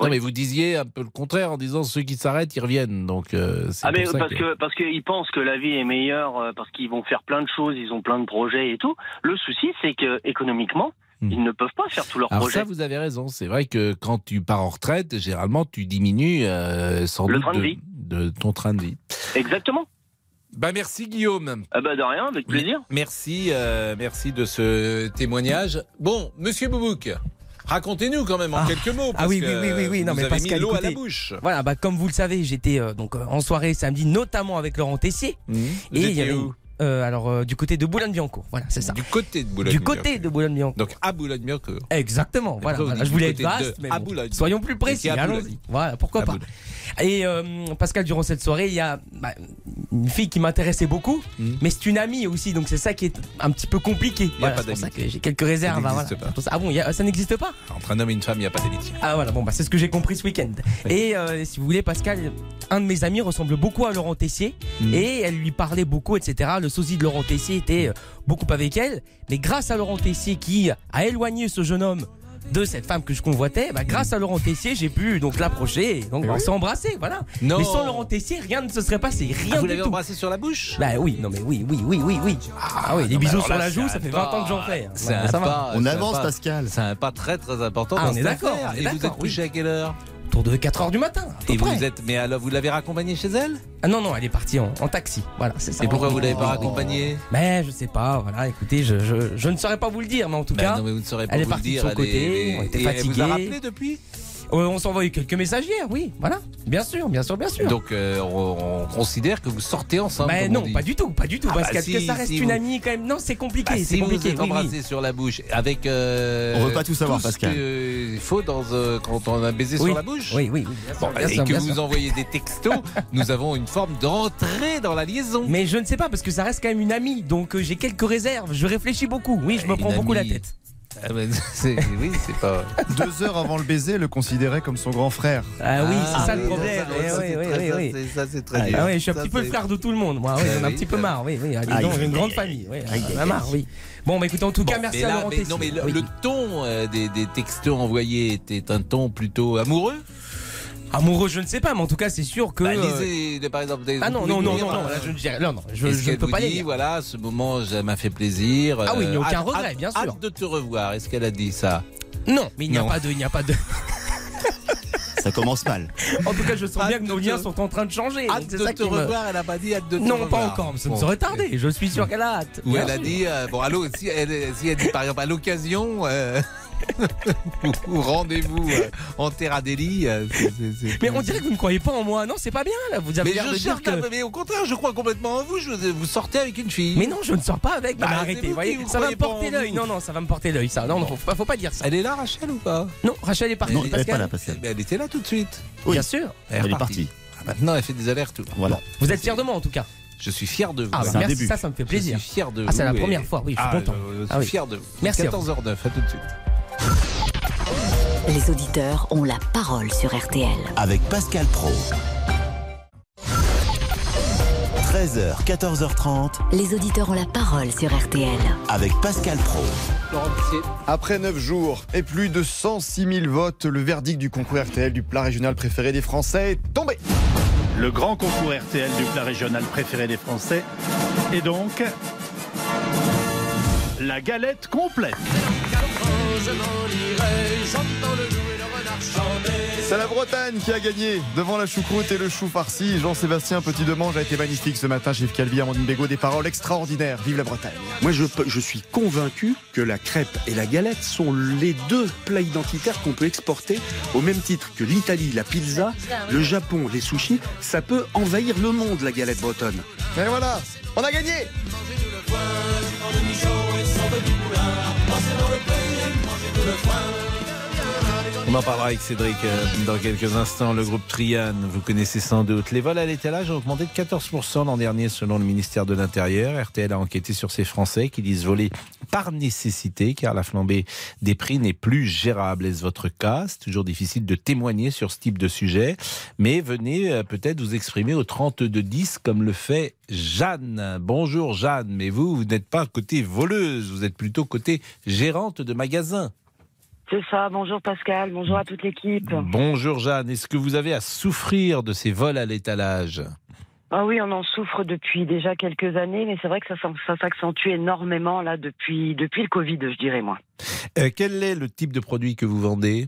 Speaker 3: Non, mais vous disiez un peu le contraire en disant ceux qui s'arrêtent, ils reviennent. Donc, euh,
Speaker 23: Ah mais parce
Speaker 3: que-
Speaker 23: que parce qu'ils pensent que la vie est meilleure euh, parce qu'ils vont faire plein de choses, ils ont plein de projets et tout. Le souci c'est que économiquement, ils ne peuvent pas faire tous leurs
Speaker 3: Hmm. Alors
Speaker 23: projets.
Speaker 3: ça, vous avez raison. C'est vrai que quand tu pars en retraite, généralement, tu diminues euh, sans
Speaker 23: Le
Speaker 3: doute
Speaker 23: train de vie.
Speaker 3: de ton train de vie.
Speaker 23: Exactement.
Speaker 3: Bah merci Guillaume.
Speaker 23: Ah bah de rien, avec plaisir.
Speaker 3: Merci, euh, merci de ce témoignage. Bon, Monsieur Boubouk, racontez-nous quand même en quelques mots.
Speaker 18: Ah oui,
Speaker 3: que
Speaker 18: oui, oui, oui, oui. Non,
Speaker 3: vous
Speaker 18: mais
Speaker 3: avez
Speaker 18: Pascal,
Speaker 3: mis l'eau à la bouche.
Speaker 18: Voilà, bah, comme vous le savez, j'étais euh, donc euh, en soirée samedi, notamment avec Laurent Tessier.
Speaker 3: Mmh. Vous
Speaker 18: Et il y avait
Speaker 3: où
Speaker 18: euh, alors euh, du côté de Boulogne-Billancourt. Voilà, c'est ça.
Speaker 3: Du côté de Boulogne.
Speaker 18: Du côté de Boulogne-Billancourt.
Speaker 3: Donc à Boulogne-Billancourt.
Speaker 18: Exactement. Voilà, voilà. je voulais être vaste, mais
Speaker 3: à
Speaker 18: bon, soyons plus précis. Allons-y. Voilà, pourquoi
Speaker 3: À
Speaker 18: pas.
Speaker 3: Boulogne.
Speaker 18: Et euh, Pascal, durant cette soirée, il y a bah, une fille qui m'intéressait beaucoup, mais c'est une amie aussi, donc c'est ça qui est un petit peu compliqué.
Speaker 3: Hmm.
Speaker 18: Voilà, c'est pour ça que j'ai quelques réserves.
Speaker 3: Ça n'existe
Speaker 18: voilà.
Speaker 3: pas.
Speaker 18: Ah bon, y a- ça n'existe pas?
Speaker 3: Entre un homme et une femme, il n'y a pas d'amitié.
Speaker 18: ah voilà, bon bah c'est ce que j'ai compris ce week-end. Et euh, si vous voulez, Pascal, un de mes amis ressemble beaucoup à Laurent Tessier
Speaker 3: Mm.
Speaker 18: et elle lui parlait beaucoup, etc. Le sosie de Laurent Tessier était euh, beaucoup avec elle, mais grâce à Laurent Tessier qui a éloigné ce jeune homme de cette femme que je convoitais, bah, grâce à Laurent Tessier, j'ai pu donc l'approcher, et donc
Speaker 3: Eh
Speaker 18: on
Speaker 3: oui.
Speaker 18: s'est embrassé, voilà.
Speaker 3: Non.
Speaker 18: Mais sans Laurent Tessier, rien ne se serait passé, rien
Speaker 3: Ah, vous
Speaker 18: du
Speaker 3: l'avez
Speaker 18: tout.
Speaker 3: embrassé sur la bouche?
Speaker 18: Bah oui, non mais oui, oui, oui, oui, oui. Ah, oui, les
Speaker 3: non, mais
Speaker 18: bisous
Speaker 3: alors
Speaker 18: sur la joue, ça fait
Speaker 3: un
Speaker 18: 20
Speaker 3: pas-
Speaker 18: ans que j'en fais.
Speaker 3: Pas-
Speaker 11: On avance,
Speaker 3: pas-
Speaker 11: Pascal.
Speaker 3: C'est un pas très très important
Speaker 18: Ah, on est d'accord,
Speaker 3: Et vous êtes couché à quelle heure?
Speaker 18: Autour de 4h du matin.
Speaker 3: Et vous êtes, mais alors vous l'avez raccompagnée chez elle?
Speaker 18: Ah non, non, elle est partie en, en taxi. Voilà, c'est ça.
Speaker 3: Et pourquoi vous l'avez pas raccompagnée?
Speaker 18: Mais je sais pas, voilà, écoutez, je, je, je ne saurais pas vous le dire, mais en tout
Speaker 3: Ben
Speaker 18: cas,
Speaker 3: non, mais vous ne saurez pas
Speaker 18: elle est
Speaker 3: le
Speaker 18: partie
Speaker 3: dire,
Speaker 18: de son
Speaker 3: elle
Speaker 18: côté,
Speaker 3: est-
Speaker 18: on était
Speaker 3: et elle
Speaker 18: fatigués.
Speaker 3: vous a rappelé depuis?
Speaker 18: On s'est envoyé quelques messages hier, oui, voilà, bien sûr, bien sûr, bien sûr.
Speaker 3: Donc euh, on, on considère que vous sortez ensemble.
Speaker 18: Mais
Speaker 3: comme
Speaker 18: non,
Speaker 3: on dit.
Speaker 18: pas du tout, pas du tout,
Speaker 3: Ah
Speaker 18: parce
Speaker 3: bah
Speaker 18: que
Speaker 3: si,
Speaker 18: ça reste
Speaker 3: si,
Speaker 18: une
Speaker 3: vous-
Speaker 18: amie quand même. Non, c'est compliqué,
Speaker 3: Bah,
Speaker 18: c'est
Speaker 3: si vous
Speaker 18: compliqué.
Speaker 3: êtes
Speaker 18: oui, oui.
Speaker 3: embrassé sur la bouche avec. euh,
Speaker 11: On veut pas tout savoir,
Speaker 3: ce
Speaker 11: Pascal.
Speaker 3: qu'il faut dans, euh, quand on a baisé
Speaker 18: Oui.
Speaker 3: sur la bouche.
Speaker 18: Oui, oui, oui, bien sûr,
Speaker 3: Bon,
Speaker 18: bien
Speaker 3: et
Speaker 18: sûr,
Speaker 3: que
Speaker 18: bien
Speaker 3: vous
Speaker 18: sûr.
Speaker 3: envoyez des textos, nous avons une forme d'entrée dans la liaison.
Speaker 18: Mais je ne sais pas parce que ça reste quand même une amie, donc euh, j'ai quelques réserves. Je réfléchis beaucoup. Oui, je me
Speaker 3: Une
Speaker 18: prends beaucoup la tête.
Speaker 3: Ah ben, c'est- oui, c'est pas.
Speaker 8: Deux heures avant le baiser, le considérait comme son grand frère.
Speaker 18: Ah oui, c'est ça le problème.
Speaker 3: ça,
Speaker 18: Eh oui,
Speaker 3: c'est
Speaker 18: oui,
Speaker 3: très-
Speaker 18: oui,
Speaker 3: ça,
Speaker 18: oui.
Speaker 3: c'est- Ça, c'est très
Speaker 18: Ah,
Speaker 3: bien.
Speaker 18: oui, je suis un
Speaker 3: Ça,
Speaker 18: petit peu le frère de tout le monde, moi. Oui,
Speaker 3: Ah
Speaker 18: on a un petit peu marre. Oui, oui. Donc,
Speaker 11: aïe,
Speaker 18: une grande famille. Oui, on a marre, oui. Bon, bah écoutez, en tout
Speaker 3: Bon,
Speaker 18: cas, merci
Speaker 3: mais
Speaker 18: à
Speaker 3: là,
Speaker 18: Laurent
Speaker 3: mais- non, mais le,
Speaker 18: Oui.
Speaker 3: le ton euh, des, des textos envoyés était un ton plutôt amoureux?
Speaker 18: Amoureux, je ne sais pas, mais en tout cas, c'est sûr que.
Speaker 3: Bah,
Speaker 18: euh,
Speaker 3: lisez, par exemple. des-
Speaker 18: Ah non, non, non, non, non, là, je ne dirais- non, non, je, ne peux
Speaker 3: vous
Speaker 18: pas les
Speaker 3: dit,
Speaker 18: lire.
Speaker 3: voilà, ce moment ça m'a fait plaisir.
Speaker 18: Ah oui, il n'y a
Speaker 3: euh,
Speaker 18: aucun
Speaker 3: hâte-
Speaker 18: regret, bien sûr.
Speaker 3: Hâte de te revoir. Est-ce qu'elle a dit ça?
Speaker 18: Non, mais il n'y a
Speaker 3: Non.
Speaker 18: pas de, il n'y a pas de.
Speaker 11: Ça commence mal.
Speaker 18: En tout cas, je sens
Speaker 3: Hâte
Speaker 18: bien que nos
Speaker 3: te-
Speaker 18: liens sont en train de changer.
Speaker 3: Hâte de
Speaker 18: ça
Speaker 3: te
Speaker 18: me-
Speaker 3: revoir. Elle a pas dit hâte de te
Speaker 18: Non,
Speaker 3: revoir.
Speaker 18: pas encore, mais ça ne
Speaker 3: Bon.
Speaker 18: saurait tarder. Je suis sûr qu'elle a hâte.
Speaker 3: Ou elle a dit, euh, bon, allô, si elle, si elle dit par exemple à l'occasion, euh, rendez-vous euh, en c'est- c'est-
Speaker 18: Mais on dirait que vous ne croyez pas en moi. Non, c'est pas bien là. Vous avez
Speaker 3: Mais je
Speaker 18: de dire
Speaker 3: cherche,
Speaker 18: que.
Speaker 3: mais au contraire, je crois complètement en vous. Je, vous sortez avec une fille.
Speaker 18: Mais non, je ne sors pas avec.
Speaker 3: Bah,
Speaker 18: arrêtez,
Speaker 3: vous
Speaker 18: vous voyez,
Speaker 3: vous
Speaker 18: ça va me porter l'œil.
Speaker 3: vous.
Speaker 18: Non, non, ça va me porter l'œil. Ça, non, non, faut pas, faut pas dire ça.
Speaker 3: Elle est là, Rachel, ou pas?
Speaker 18: Non, Rachel est partie.
Speaker 11: Non, elle est pas là, Pascal.
Speaker 3: Mais Elle était là tout de suite.
Speaker 11: Oui.
Speaker 18: Bien sûr.
Speaker 11: Elle est partie.
Speaker 3: Ah, Maintenant, elle fait des allers-retours.
Speaker 11: Voilà.
Speaker 18: Vous êtes fier de moi en tout cas.
Speaker 3: Je suis fier de vous.
Speaker 18: Ah, bah,
Speaker 11: C'est un
Speaker 18: merci,
Speaker 11: début.
Speaker 18: ça, ça me fait
Speaker 3: Je
Speaker 18: plaisir.
Speaker 3: suis fier de vous.
Speaker 18: Ah, c'est la
Speaker 3: et-
Speaker 18: première fois, oui, je suis
Speaker 3: Ah,
Speaker 18: content.
Speaker 3: Je, je suis
Speaker 18: Ah oui.
Speaker 3: fier de vous.
Speaker 18: Merci à vous.
Speaker 3: 14h09, à tout de suite.
Speaker 2: Les auditeurs ont la parole sur RTL.
Speaker 1: Avec Pascal Pro. 13h, 14h30,
Speaker 2: Les auditeurs ont la parole sur RTL.
Speaker 1: avec Pascal Pro.
Speaker 8: Après 9 jours et plus de 106 000 votes, le verdict du concours RTL du plat régional préféré des Français est tombé.
Speaker 24: Le grand concours RTL du plat régional préféré des Français est donc la galette complète.
Speaker 8: C'est la Bretagne qui a gagné devant la choucroute et le chou farci. Jean-Sébastien Petit Demange a été magnifique ce matin chez Calvi, Amandine Bégaud, des paroles extraordinaires. Vive la Bretagne.
Speaker 25: Moi, je, peux- je suis convaincu que la crêpe et la galette sont les deux plats identitaires qu'on peut exporter au même titre que l'Italie, la pizza, le Japon, les sushis. Ça peut envahir le monde, la galette bretonne.
Speaker 8: Et voilà, on a gagné
Speaker 3: On en parlera avec Cédric euh, dans quelques instants. Le groupe Trian, vous connaissez sans doute. Les vols à l'étalage ont augmenté de 14% l'an dernier selon le ministère de l'Intérieur. RTL a enquêté sur ces Français qui disent voler par nécessité car la flambée des prix n'est plus gérable. Est-ce votre cas? C'est toujours difficile de témoigner sur ce type de sujet. Mais venez euh, peut-être vous exprimer au 3210 comme le fait Jeanne. Bonjour Jeanne, mais vous, vous n'êtes pas côté voleuse, vous êtes plutôt côté gérante de magasin.
Speaker 26: C'est ça, bonjour Pascal, bonjour à toute l'équipe.
Speaker 3: Bonjour Jeanne, est-ce que vous avez à souffrir de ces vols à l'étalage?
Speaker 26: Ah oui, on en souffre depuis déjà quelques années, mais c'est vrai que ça, s'accentue énormément là depuis, depuis le Covid, je dirais moi.
Speaker 3: Euh, Quel est le type de produit que vous vendez?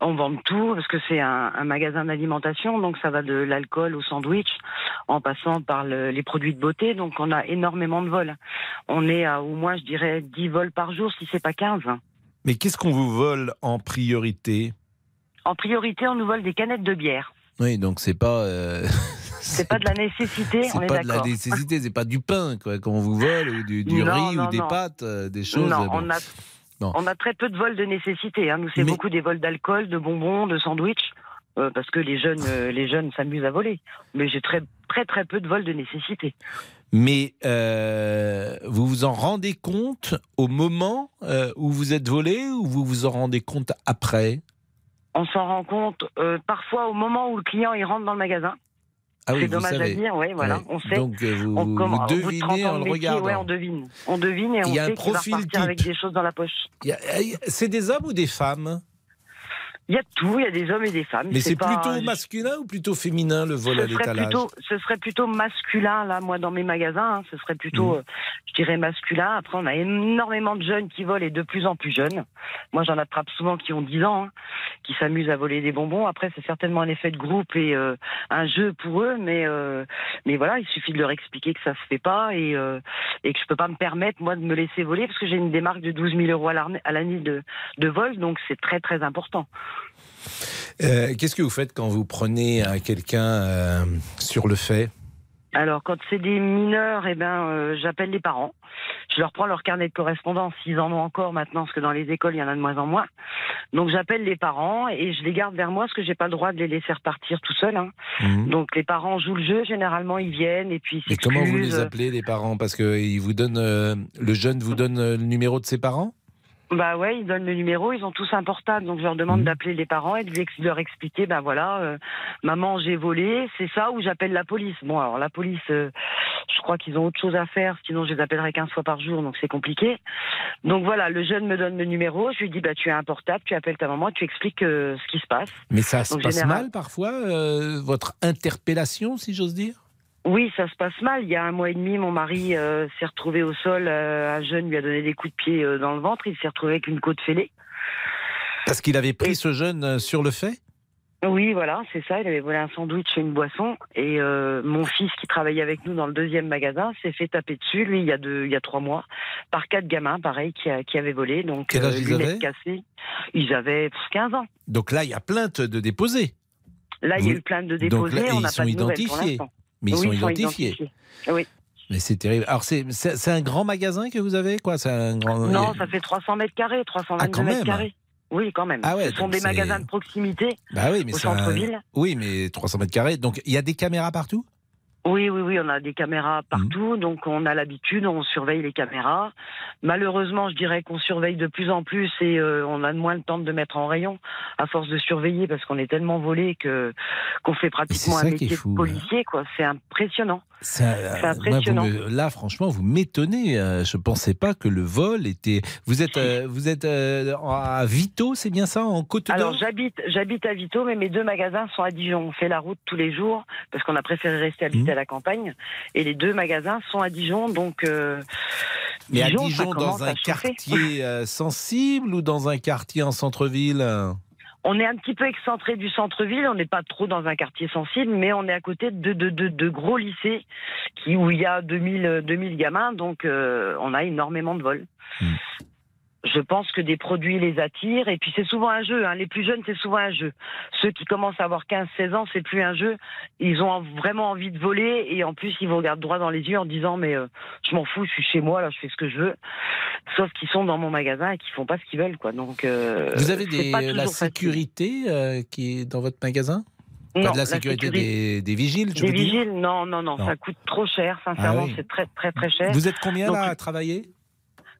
Speaker 26: On vend tout parce que c'est un, un magasin d'alimentation, donc ça va de l'alcool au sandwich, en passant par le- les produits de beauté, donc on a énormément de vols. On est à au moins, je dirais, 10 vols par jour, si c'est pas 15.
Speaker 3: Mais qu'est-ce qu'on vous vole en priorité?
Speaker 26: En priorité, on nous vole des canettes de bière.
Speaker 3: Oui, donc c'est pas. euh,
Speaker 26: C'est pas de la nécessité, on
Speaker 3: C'est
Speaker 26: est
Speaker 3: pas de la nécessité, c'est pas du pain quoi qu'on vous vole ou du, du
Speaker 26: Non,
Speaker 3: riz
Speaker 26: non,
Speaker 3: ou des
Speaker 26: non.
Speaker 3: pâtes, euh, des choses.
Speaker 26: Non,
Speaker 3: bon.
Speaker 26: on a,
Speaker 3: Non.
Speaker 26: on a très peu de vols de nécessité. hein. Nous, c'est
Speaker 3: Mais-
Speaker 26: beaucoup des vols d'alcool, de bonbons, de sandwich, euh, parce que les jeunes, euh, les jeunes s'amusent à voler. Mais j'ai très, très, très peu de vols de nécessité.
Speaker 3: Mais euh, vous vous en rendez compte au moment euh, où vous êtes volé ou vous vous en rendez compte après?
Speaker 26: On s'en rend compte euh, parfois au moment où le client il rentre dans le magasin.
Speaker 3: Ah oui,
Speaker 26: c'est dommage à
Speaker 3: savez.
Speaker 26: dire, oui, voilà,
Speaker 3: Ouais.
Speaker 26: on sait.
Speaker 3: Donc, vous-
Speaker 26: on, comment-
Speaker 3: devinez
Speaker 26: 30 ans
Speaker 3: en
Speaker 26: de
Speaker 3: le regardant.
Speaker 26: ouais, on devine. On devine et on sait qu'il va repartir avec
Speaker 3: type.
Speaker 26: des choses dans la poche.
Speaker 3: C'est des hommes ou des femmes?
Speaker 26: Il y a tout, il y a des hommes et des femmes.
Speaker 3: Mais c'est
Speaker 26: pas-
Speaker 3: plutôt masculin ou plutôt féminin le vol à
Speaker 26: ce serait
Speaker 3: l'étalage?
Speaker 26: plutôt, ce serait plutôt masculin là, moi dans mes magasins, hein, ce serait plutôt,
Speaker 3: Mhm.
Speaker 26: euh, je dirais masculin. Après, on a énormément de jeunes qui volent et de plus en plus jeunes. Moi, j'en attrape souvent qui ont 10 ans, hein, qui s'amusent à voler des bonbons. Après, c'est certainement un effet de groupe et euh, un jeu pour eux, mais euh, mais voilà, il suffit de leur expliquer que ça se fait pas et euh, et que je peux pas me permettre moi de me laisser voler parce que j'ai une démarque de 12 000 euros à à l'année de de vol, donc c'est très très important.
Speaker 3: Euh, Qu'est-ce que vous faites quand vous prenez euh, quelqu'un euh, sur le fait?
Speaker 26: Alors, quand c'est des mineurs, eh ben, euh, j'appelle les parents. Je leur prends leur carnet de correspondance, s'ils en ont encore maintenant, parce que dans les écoles, il y en a de moins en moins. Donc, j'appelle les parents et je les garde vers moi, parce que j'ai pas le droit de les laisser repartir tout seuls. hein. Donc, les parents jouent le jeu, généralement, ils viennent et puis ils
Speaker 3: Et comment vous les appelez les parents? Parce que ils vous donnent, euh, le jeune vous donne le numéro de ses parents?
Speaker 26: Bah ouais, ils donnent le numéro, ils ont tous un portable, donc je leur demande
Speaker 3: Mhm.
Speaker 26: d'appeler les parents et de leur expliquer, ben voilà, euh, maman j'ai volé, c'est ça, ou j'appelle la police. Bon alors la police, euh, je crois qu'ils ont autre chose à faire, sinon je les appellerai 15 fois par jour, donc c'est compliqué. Donc voilà, le jeune me donne le numéro, je lui dis, bah tu as un portable, tu appelles ta maman, tu expliques euh, ce qui se passe.
Speaker 3: Mais ça se
Speaker 26: Donc,
Speaker 3: passe
Speaker 26: général-
Speaker 3: mal parfois, votre interpellation, si j'ose dire?
Speaker 26: Oui, ça se passe mal. Il y a un mois et demi, mon mari euh, s'est retrouvé au sol. euh, un jeune lui a donné des coups de pied euh, dans le ventre. Il s'est retrouvé avec une côte fêlée.
Speaker 3: Parce qu'il avait pris ce jeune euh, sur le fait?
Speaker 26: Oui, voilà, c'est ça. Il avait volé un sandwich et une boisson. Et euh, mon fils, qui travaillait avec nous dans le deuxième magasin, s'est fait taper dessus, lui, il y a, deux, il y a trois mois, par quatre gamins, pareil, qui, a- qui avaient volé. Donc,
Speaker 3: Quel âge ils avaient?
Speaker 26: cassées. Ils avaient pff, 15 ans.
Speaker 3: Donc là, il y a plainte de déposer.
Speaker 26: Là, il y a eu plainte de
Speaker 3: Donc
Speaker 26: déposer.
Speaker 3: là,
Speaker 26: on
Speaker 3: ils
Speaker 26: n'a
Speaker 3: sont
Speaker 26: pas de nouvelles pour l'instant.
Speaker 3: Mais ils
Speaker 26: Oui,
Speaker 3: sont identifiés.
Speaker 26: Oui.
Speaker 3: Mais c'est terrible. Alors, c'est c'est- c'est un grand magasin que vous avez quoi? C'est un grand.
Speaker 26: Non, ça fait 300 mètres carrés, 322
Speaker 3: Ah,
Speaker 26: mètres carrés. Oui, quand même.
Speaker 3: Ah ouais,
Speaker 26: Ce sont des magasins de proximité
Speaker 3: Bah oui, mais
Speaker 26: au
Speaker 3: un-
Speaker 26: centre-ville.
Speaker 3: Oui, mais 300 mètres carrés. Donc, il y a des caméras partout?
Speaker 26: Oui, oui, oui, on a des caméras
Speaker 3: Mmh.
Speaker 26: partout, donc on a l'habitude, on surveille les caméras. Malheureusement, je dirais qu'on surveille de plus en plus et euh, on a moins le temps de mettre en rayon. à force de surveiller parce qu'on est tellement volé que qu'on fait pratiquement un métier
Speaker 3: fou,
Speaker 26: de policier, quoi. C'est impressionnant.
Speaker 3: Ça, euh,
Speaker 26: impressionnant.
Speaker 3: me- là, franchement, vous m'étonnez. euh, Je pensais pas que le vol était. Vous êtes, euh, vous êtes euh, à Vito, c'est bien ça, en Côte d'Or?
Speaker 26: Alors j'habite j'habite à Vito, mais mes deux magasins sont à Dijon. On fait la route tous les jours parce qu'on a préféré rester
Speaker 3: Mmh.
Speaker 26: À la campagne. Et les deux magasins sont à Dijon, donc. euh,
Speaker 3: Mais à Dijon, dans un quartier euh, sensible ou dans un quartier en centre-ville?
Speaker 26: On est un petit peu excentré du centre-ville, on n'est pas trop dans un quartier sensible, mais on est à côté de, de, de, de gros lycées qui, où il y a 2000, euh, 2000 gamins, donc euh, on a énormément de vols. Je pense que des produits les attirent, et puis c'est souvent un jeu. Hein. Les plus jeunes, c'est souvent un jeu. Ceux qui commencent à avoir 15-16 ans, c'est plus un jeu. Ils ont vraiment envie de voler, et en plus, ils vous regardent droit dans les yeux en disant Mais euh, je m'en fous, je suis chez moi, là, je fais ce que je veux. Sauf qu'ils sont dans mon magasin et qu'ils font pas ce qu'ils veulent, quoi. Donc, euh,
Speaker 3: Vous avez des, la sécurité euh, qui est dans votre magasin? Pas de la
Speaker 26: la
Speaker 3: sécurité
Speaker 26: sécurité-
Speaker 3: des, des vigiles, je
Speaker 26: Des vigiles, non, non, non,
Speaker 3: Non.
Speaker 26: ça coûte trop cher, sincèrement,
Speaker 3: Ah oui.
Speaker 26: c'est très, très, très cher.
Speaker 3: Vous êtes combien
Speaker 26: Donc,
Speaker 3: là à travailler?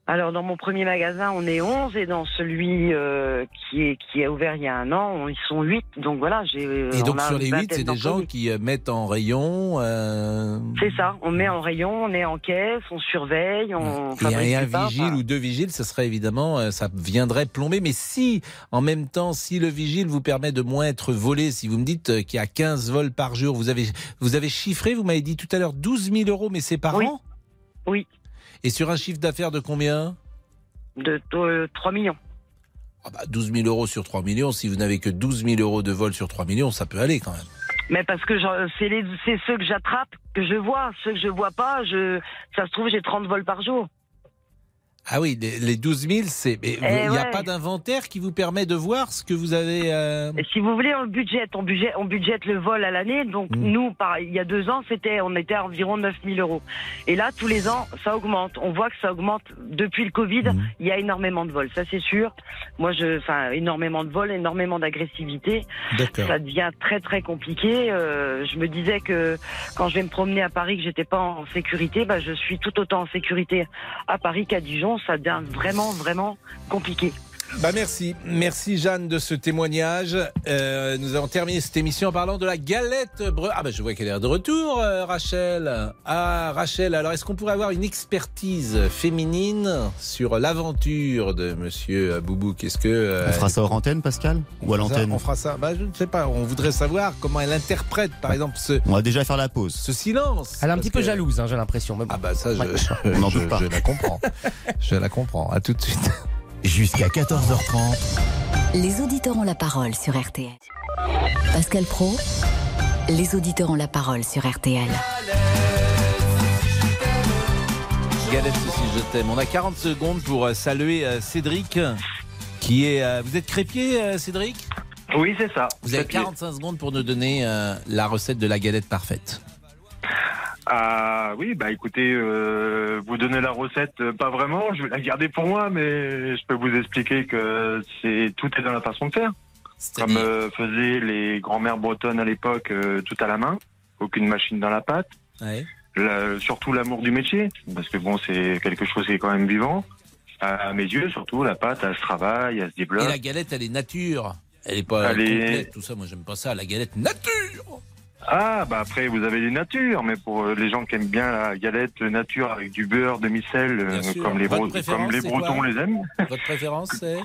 Speaker 26: Alors, dans mon premier magasin, on est 11, et dans celui euh, qui, est, qui a ouvert il y a un an, on- ils sont 8. Donc voilà, j'ai.
Speaker 3: Et donc sur les
Speaker 26: une
Speaker 3: 8,
Speaker 26: vingtaine
Speaker 3: c'est des gens qui euh, mettent en rayon. euh,
Speaker 26: C'est ça, on met en rayon, on est en caisse, on surveille, on
Speaker 3: Et, et un vigile
Speaker 26: enfin,
Speaker 3: ou deux vigiles, ce serait évidemment, euh, ça viendrait plomber. Mais si, en même temps, si le vigile vous permet de moins être volé, si vous me dites euh, qu'il y a 15 vols par jour, vous avez, vous avez chiffré, vous m'avez dit tout à l'heure 12 000 euros, mais c'est par
Speaker 26: Oui.
Speaker 3: an?
Speaker 26: Oui.
Speaker 3: Et sur un chiffre d'affaires de combien
Speaker 26: de euh, 3 millions.
Speaker 3: Ah bah, 12 000 euros sur 3 millions, si vous n'avez que 12 000 euros de vol sur 3 millions, ça peut aller quand même.
Speaker 26: Mais parce que c'est ceux que j'attrape que je vois, ceux que je vois pas, je, ça se trouve j'ai 30 vols par jour.
Speaker 3: Ah oui, les, les 12 000, c'est. mais vous- Il
Speaker 26: Eh
Speaker 3: n'y a
Speaker 26: ouais.
Speaker 3: pas d'inventaire qui vous permet de voir ce que vous avez. euh,
Speaker 26: si vous voulez, on budget, on budget, on budgète le vol à l'année. Donc
Speaker 3: Mm.
Speaker 26: nous, par, il y a deux ans, c'était, on était à environ 9000 euros. Et là, tous les ans, ça augmente. On voit que ça augmente depuis le Covid.
Speaker 3: Mm.
Speaker 26: Il y a énormément de vols, ça c'est sûr. Moi, je, enfin, énormément de vols, énormément d'agressivité.
Speaker 3: D'accord.
Speaker 26: Ça devient très très compliqué. Euh, je me disais que quand je vais me promener à Paris, que j'étais pas en sécurité, bah, je suis tout autant en sécurité à Paris qu'à Dijon. Ça devient vraiment vraiment compliqué.
Speaker 3: Bah merci, merci Jeanne de ce témoignage. Euh, nous avons terminé cette émission en parlant de la galette bre... Ah bah je vois qu'elle est de retour, euh, Rachel. Ah Rachel, alors est-ce qu'on pourrait avoir une expertise féminine sur l'aventure de Monsieur Boubouk Est-ce que euh,
Speaker 11: On fera ça hors antenne, Pascal? Ou à l'antenne?
Speaker 3: On fera ça. Bah je ne sais pas. On voudrait savoir comment elle interprète, par exemple, ce,
Speaker 11: On va déjà faire la pause.
Speaker 3: ce silence.
Speaker 18: Elle est un petit peu
Speaker 3: que-
Speaker 18: jalouse, hein, j'ai l'impression. bon.
Speaker 3: Ah bah ça, je,
Speaker 18: Ouais.
Speaker 3: je-
Speaker 11: On n'en
Speaker 3: je-
Speaker 11: doute pas.
Speaker 3: je la comprends. je la comprends. À tout de suite.
Speaker 1: Jusqu'à 14h30.
Speaker 2: Les auditeurs ont la parole sur RTL. Pascal Pro, les auditeurs ont la parole sur RTL.
Speaker 3: Galette si je t'aime. On a 40 secondes pour euh, saluer euh, Cédric, qui est. euh, vous êtes crépier, Cédric?
Speaker 4: Oui, c'est ça.
Speaker 3: Vous avez
Speaker 4: Crépier.
Speaker 3: 45 secondes pour nous donner la recette de la galette parfaite.
Speaker 27: Ah oui, bah écoutez, euh, vous donnez la recette, euh, pas vraiment, je vais la garder pour moi, mais je peux vous expliquer que c'est tout est dans la façon de faire. Comme euh, faisaient les grand-mères bretonnes à l'époque, euh, tout à la main, aucune machine dans la pâte.
Speaker 3: Ouais.
Speaker 27: La- surtout l'amour du métier, parce que bon, c'est quelque chose qui est quand même vivant. À mes yeux, surtout, la pâte, elle se travaille, elle se
Speaker 3: Et
Speaker 27: développe.
Speaker 3: la galette, elle est nature. Elle est pas
Speaker 27: Elle est-
Speaker 3: complète, tout ça. Moi, j'aime pas ça. La galette nature.
Speaker 27: Ah, bah après, vous avez les natures, mais pour euh, les gens qui aiment bien la galette nature avec du beurre, demi-sel, euh, comme les,
Speaker 3: Votre
Speaker 27: Bro-
Speaker 3: préférence,
Speaker 27: comme les Bretons les aiment.
Speaker 3: Votre préférence, c'est?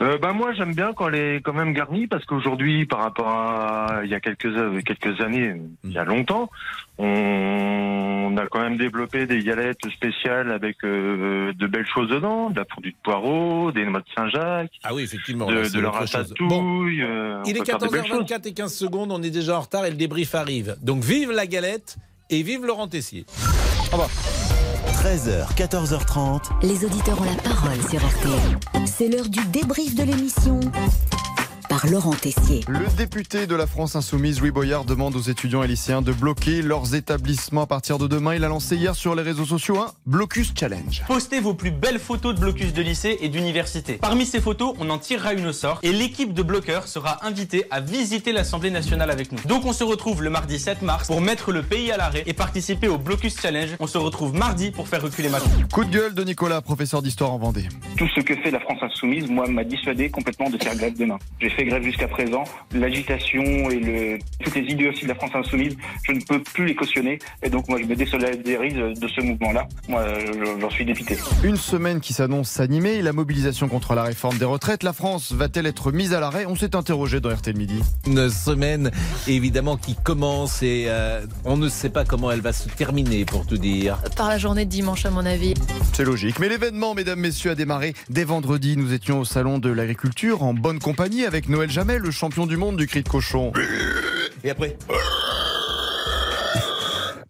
Speaker 27: Euh, bah moi j'aime bien quand elle est quand même garnie parce qu'aujourd'hui par rapport à il y a quelques euh, quelques années il y a longtemps on a quand même développé des galettes spéciales avec euh, de belles choses dedans de la fondue de poireaux des noix de Saint-Jacques
Speaker 3: Ah oui, effectivement.
Speaker 27: de, la ratatouille euh, on
Speaker 3: Il est
Speaker 27: peut faire de belles choses.
Speaker 3: 14h24 et 15 secondes. On est déjà en retard et le débrief arrive. Donc, vive la galette et vive Laurent Tessier.
Speaker 1: 13h, 14h30.
Speaker 2: Les auditeurs ont la parole sur RTL. C'est l'heure du débrief de l'émission par Laurent Tessier.
Speaker 8: Le député de la France Insoumise, Louis Boyard, demande aux étudiants et lycéens de bloquer leurs établissements à partir de demain. Il a lancé hier sur les réseaux sociaux un Blocus Challenge.
Speaker 28: Postez vos plus belles photos de blocus de lycée et d'université. Parmi ces photos, on en tirera une au sort et l'équipe de bloqueurs sera invitée à visiter l'Assemblée nationale avec nous. Donc on se retrouve le mardi 7 mars pour mettre le pays à l'arrêt et participer au blocus challenge. On se retrouve mardi pour faire reculer Macron.
Speaker 8: Coup de gueule de Nicolas, professeur d'histoire en Vendée.
Speaker 4: Tout ce que fait la France insoumise, moi, m'a dissuadé complètement de faire grève demain. J'ai fait fait grève jusqu'à présent. L'agitation et le, toutes les idées aussi de la France insoumise, je ne peux plus les cautionner. Et donc moi je me désolidarise de ce mouvement-là. Moi j'en suis dépité.
Speaker 8: Une semaine qui s'annonce animée, la mobilisation contre la réforme des retraites. La France va-t-elle être mise à l'arrêt? On s'est interrogé dans RTL Midi.
Speaker 3: Une semaine évidemment qui commence et euh, on ne sait pas comment elle va se terminer pour tout dire.
Speaker 29: Par la journée de dimanche à mon avis.
Speaker 8: C'est logique. Mais l'événement, mesdames, messieurs, a démarré dès vendredi. Nous étions au salon de l'agriculture en bonne compagnie avec Noël Jamel, le champion du monde du cri de cochon.
Speaker 18: Et après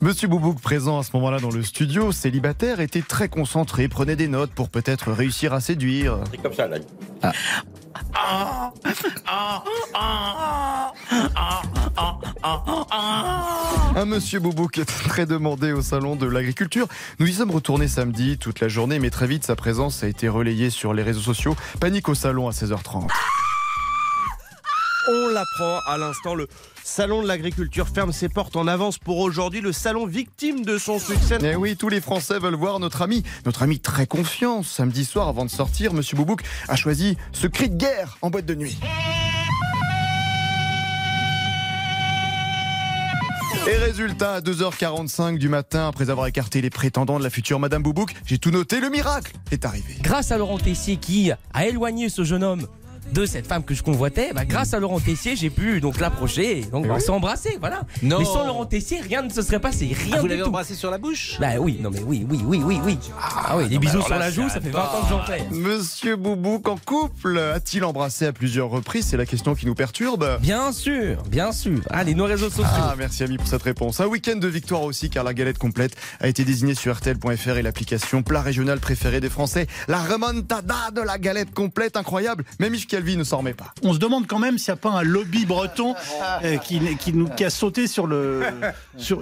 Speaker 8: Monsieur Boubouk, présent à ce moment-là dans le studio, célibataire, était très concentré, prenait des notes pour peut-être réussir à séduire.
Speaker 18: C'est comme ça, là.
Speaker 8: Un monsieur Boubouk est très demandé au salon de l'agriculture. Nous y sommes retournés samedi toute la journée, mais très vite sa présence a été relayée sur les réseaux sociaux. Panique au salon à 16h30.
Speaker 30: On l'apprend à l'instant, le Salon de l'agriculture ferme ses portes en avance pour aujourd'hui, le salon victime de son succès.
Speaker 8: Eh oui, tous les Français veulent voir notre ami, notre ami très confiant. Samedi soir, avant de sortir, Monsieur Boubouk a choisi ce cri de guerre en boîte de nuit. Et résultat, à 2h45 du matin, après avoir écarté les prétendants de la future Madame Boubouk, j'ai tout noté, le miracle est arrivé.
Speaker 18: Grâce à Laurent Tessier qui a éloigné ce jeune homme de cette femme que je convoitais, bah, grâce à Laurent Tessier, j'ai pu donc l'approcher, donc bah, s'embrasser, voilà.
Speaker 3: Non.
Speaker 18: Mais sans Laurent Tessier, rien ne se serait passé, rien
Speaker 3: Ah, vous
Speaker 18: du
Speaker 3: l'avez
Speaker 18: tout.
Speaker 3: embrassé sur la bouche?
Speaker 18: Bah oui, non mais oui, oui, oui, oui, oui. Ah, oui, des bisous sur la joue, ça fait
Speaker 8: un
Speaker 18: 20 ans que j'en fais.
Speaker 8: Monsieur Boubouk en couple a-t-il embrassé à plusieurs reprises? C'est la question qui nous perturbe.
Speaker 18: Bien sûr, bien sûr. Allez, nos réseaux sociaux.
Speaker 8: Ah, merci ami pour cette réponse. Un week-end de victoire aussi, car la galette complète a été désignée sur RTL.fr et l'application plat régional préféré des Français. La remontada de la galette complète, incroyable. Même Yves Calvi ne s'en remet pas.
Speaker 24: On se demande quand même s'il n'y a pas un lobby breton euh, qui, qui, nous, qui a sauté sur le. Sur,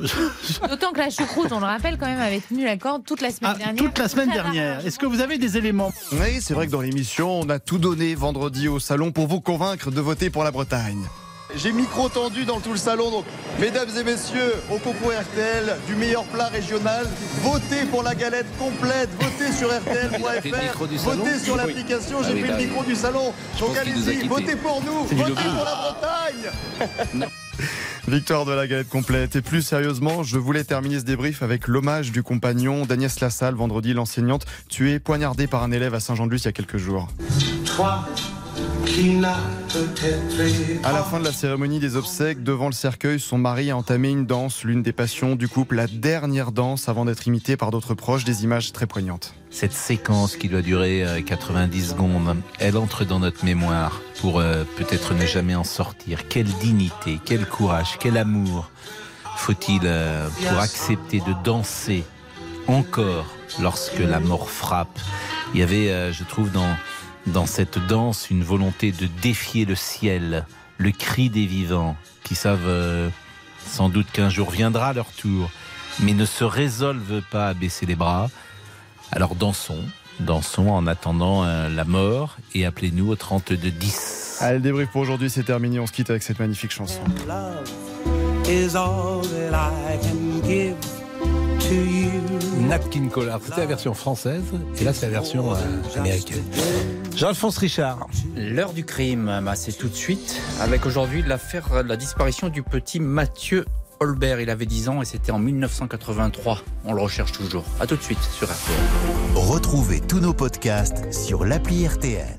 Speaker 29: D'autant que la choucroute, on le rappelle quand même, avait tenu la corde toute la semaine
Speaker 24: Ah,
Speaker 29: dernière.
Speaker 24: toute la semaine dernière. Est-ce que vous avez des éléments
Speaker 8: Oui, c'est vrai que dans l'émission, on a tout donné vendredi au salon pour vous convaincre de voter pour la Bretagne. J'ai micro tendu dans tout le salon, donc mesdames et messieurs, au concours RTL du meilleur plat régional, votez pour la galette complète, votez sur RTL.fr, votez sur l'application,
Speaker 3: Ah
Speaker 8: j'ai
Speaker 3: oui,
Speaker 8: fait
Speaker 3: là,
Speaker 8: le micro du salon. Donc allez-y, votez pour nous, votez pour la Bretagne. Victoire de la galette complète. Et plus sérieusement, je voulais terminer ce débrief avec l'hommage du compagnon d'Agnès Lassalle, vendredi, l'enseignante, tuée, poignardée par un élève à Saint-Jean-de-Luz il y a quelques jours.
Speaker 17: Toi qui n'as peut-être
Speaker 8: À la fin de la cérémonie des obsèques, devant le cercueil, son mari a entamé une danse, l'une des passions du couple, la dernière danse avant d'être imitée par d'autres proches, des images très poignantes.
Speaker 3: Cette séquence qui doit durer euh, 90 secondes, elle entre dans notre mémoire pour euh, peut-être ne jamais en sortir. Quelle dignité, quel courage, quel amour faut-il euh, pour accepter de danser encore lorsque la mort frappe? Il y avait, euh, je trouve, dans, dans cette danse une volonté de défier le ciel, le cri des vivants qui savent euh, sans doute qu'un jour viendra leur tour, mais ne se résolvent pas à baisser les bras. Alors dansons, dansons en attendant euh, la mort et appelez-nous au 3210.
Speaker 8: Allez, le débrief pour aujourd'hui, c'est terminé. On se quitte avec cette magnifique chanson.
Speaker 17: love is all that I can give to you.
Speaker 3: Nat King Cole. C'était la version française et là c'est la version euh, américaine. Jean-Alphonse Richard.
Speaker 21: L'heure du crime, bah, c'est tout de suite avec aujourd'hui l'affaire de la disparition du petit Mathieu Holbert. Il avait 10 ans et c'était en 1983. On le recherche toujours. À tout de suite sur RTL.
Speaker 1: Retrouvez tous nos podcasts sur l'appli RTL.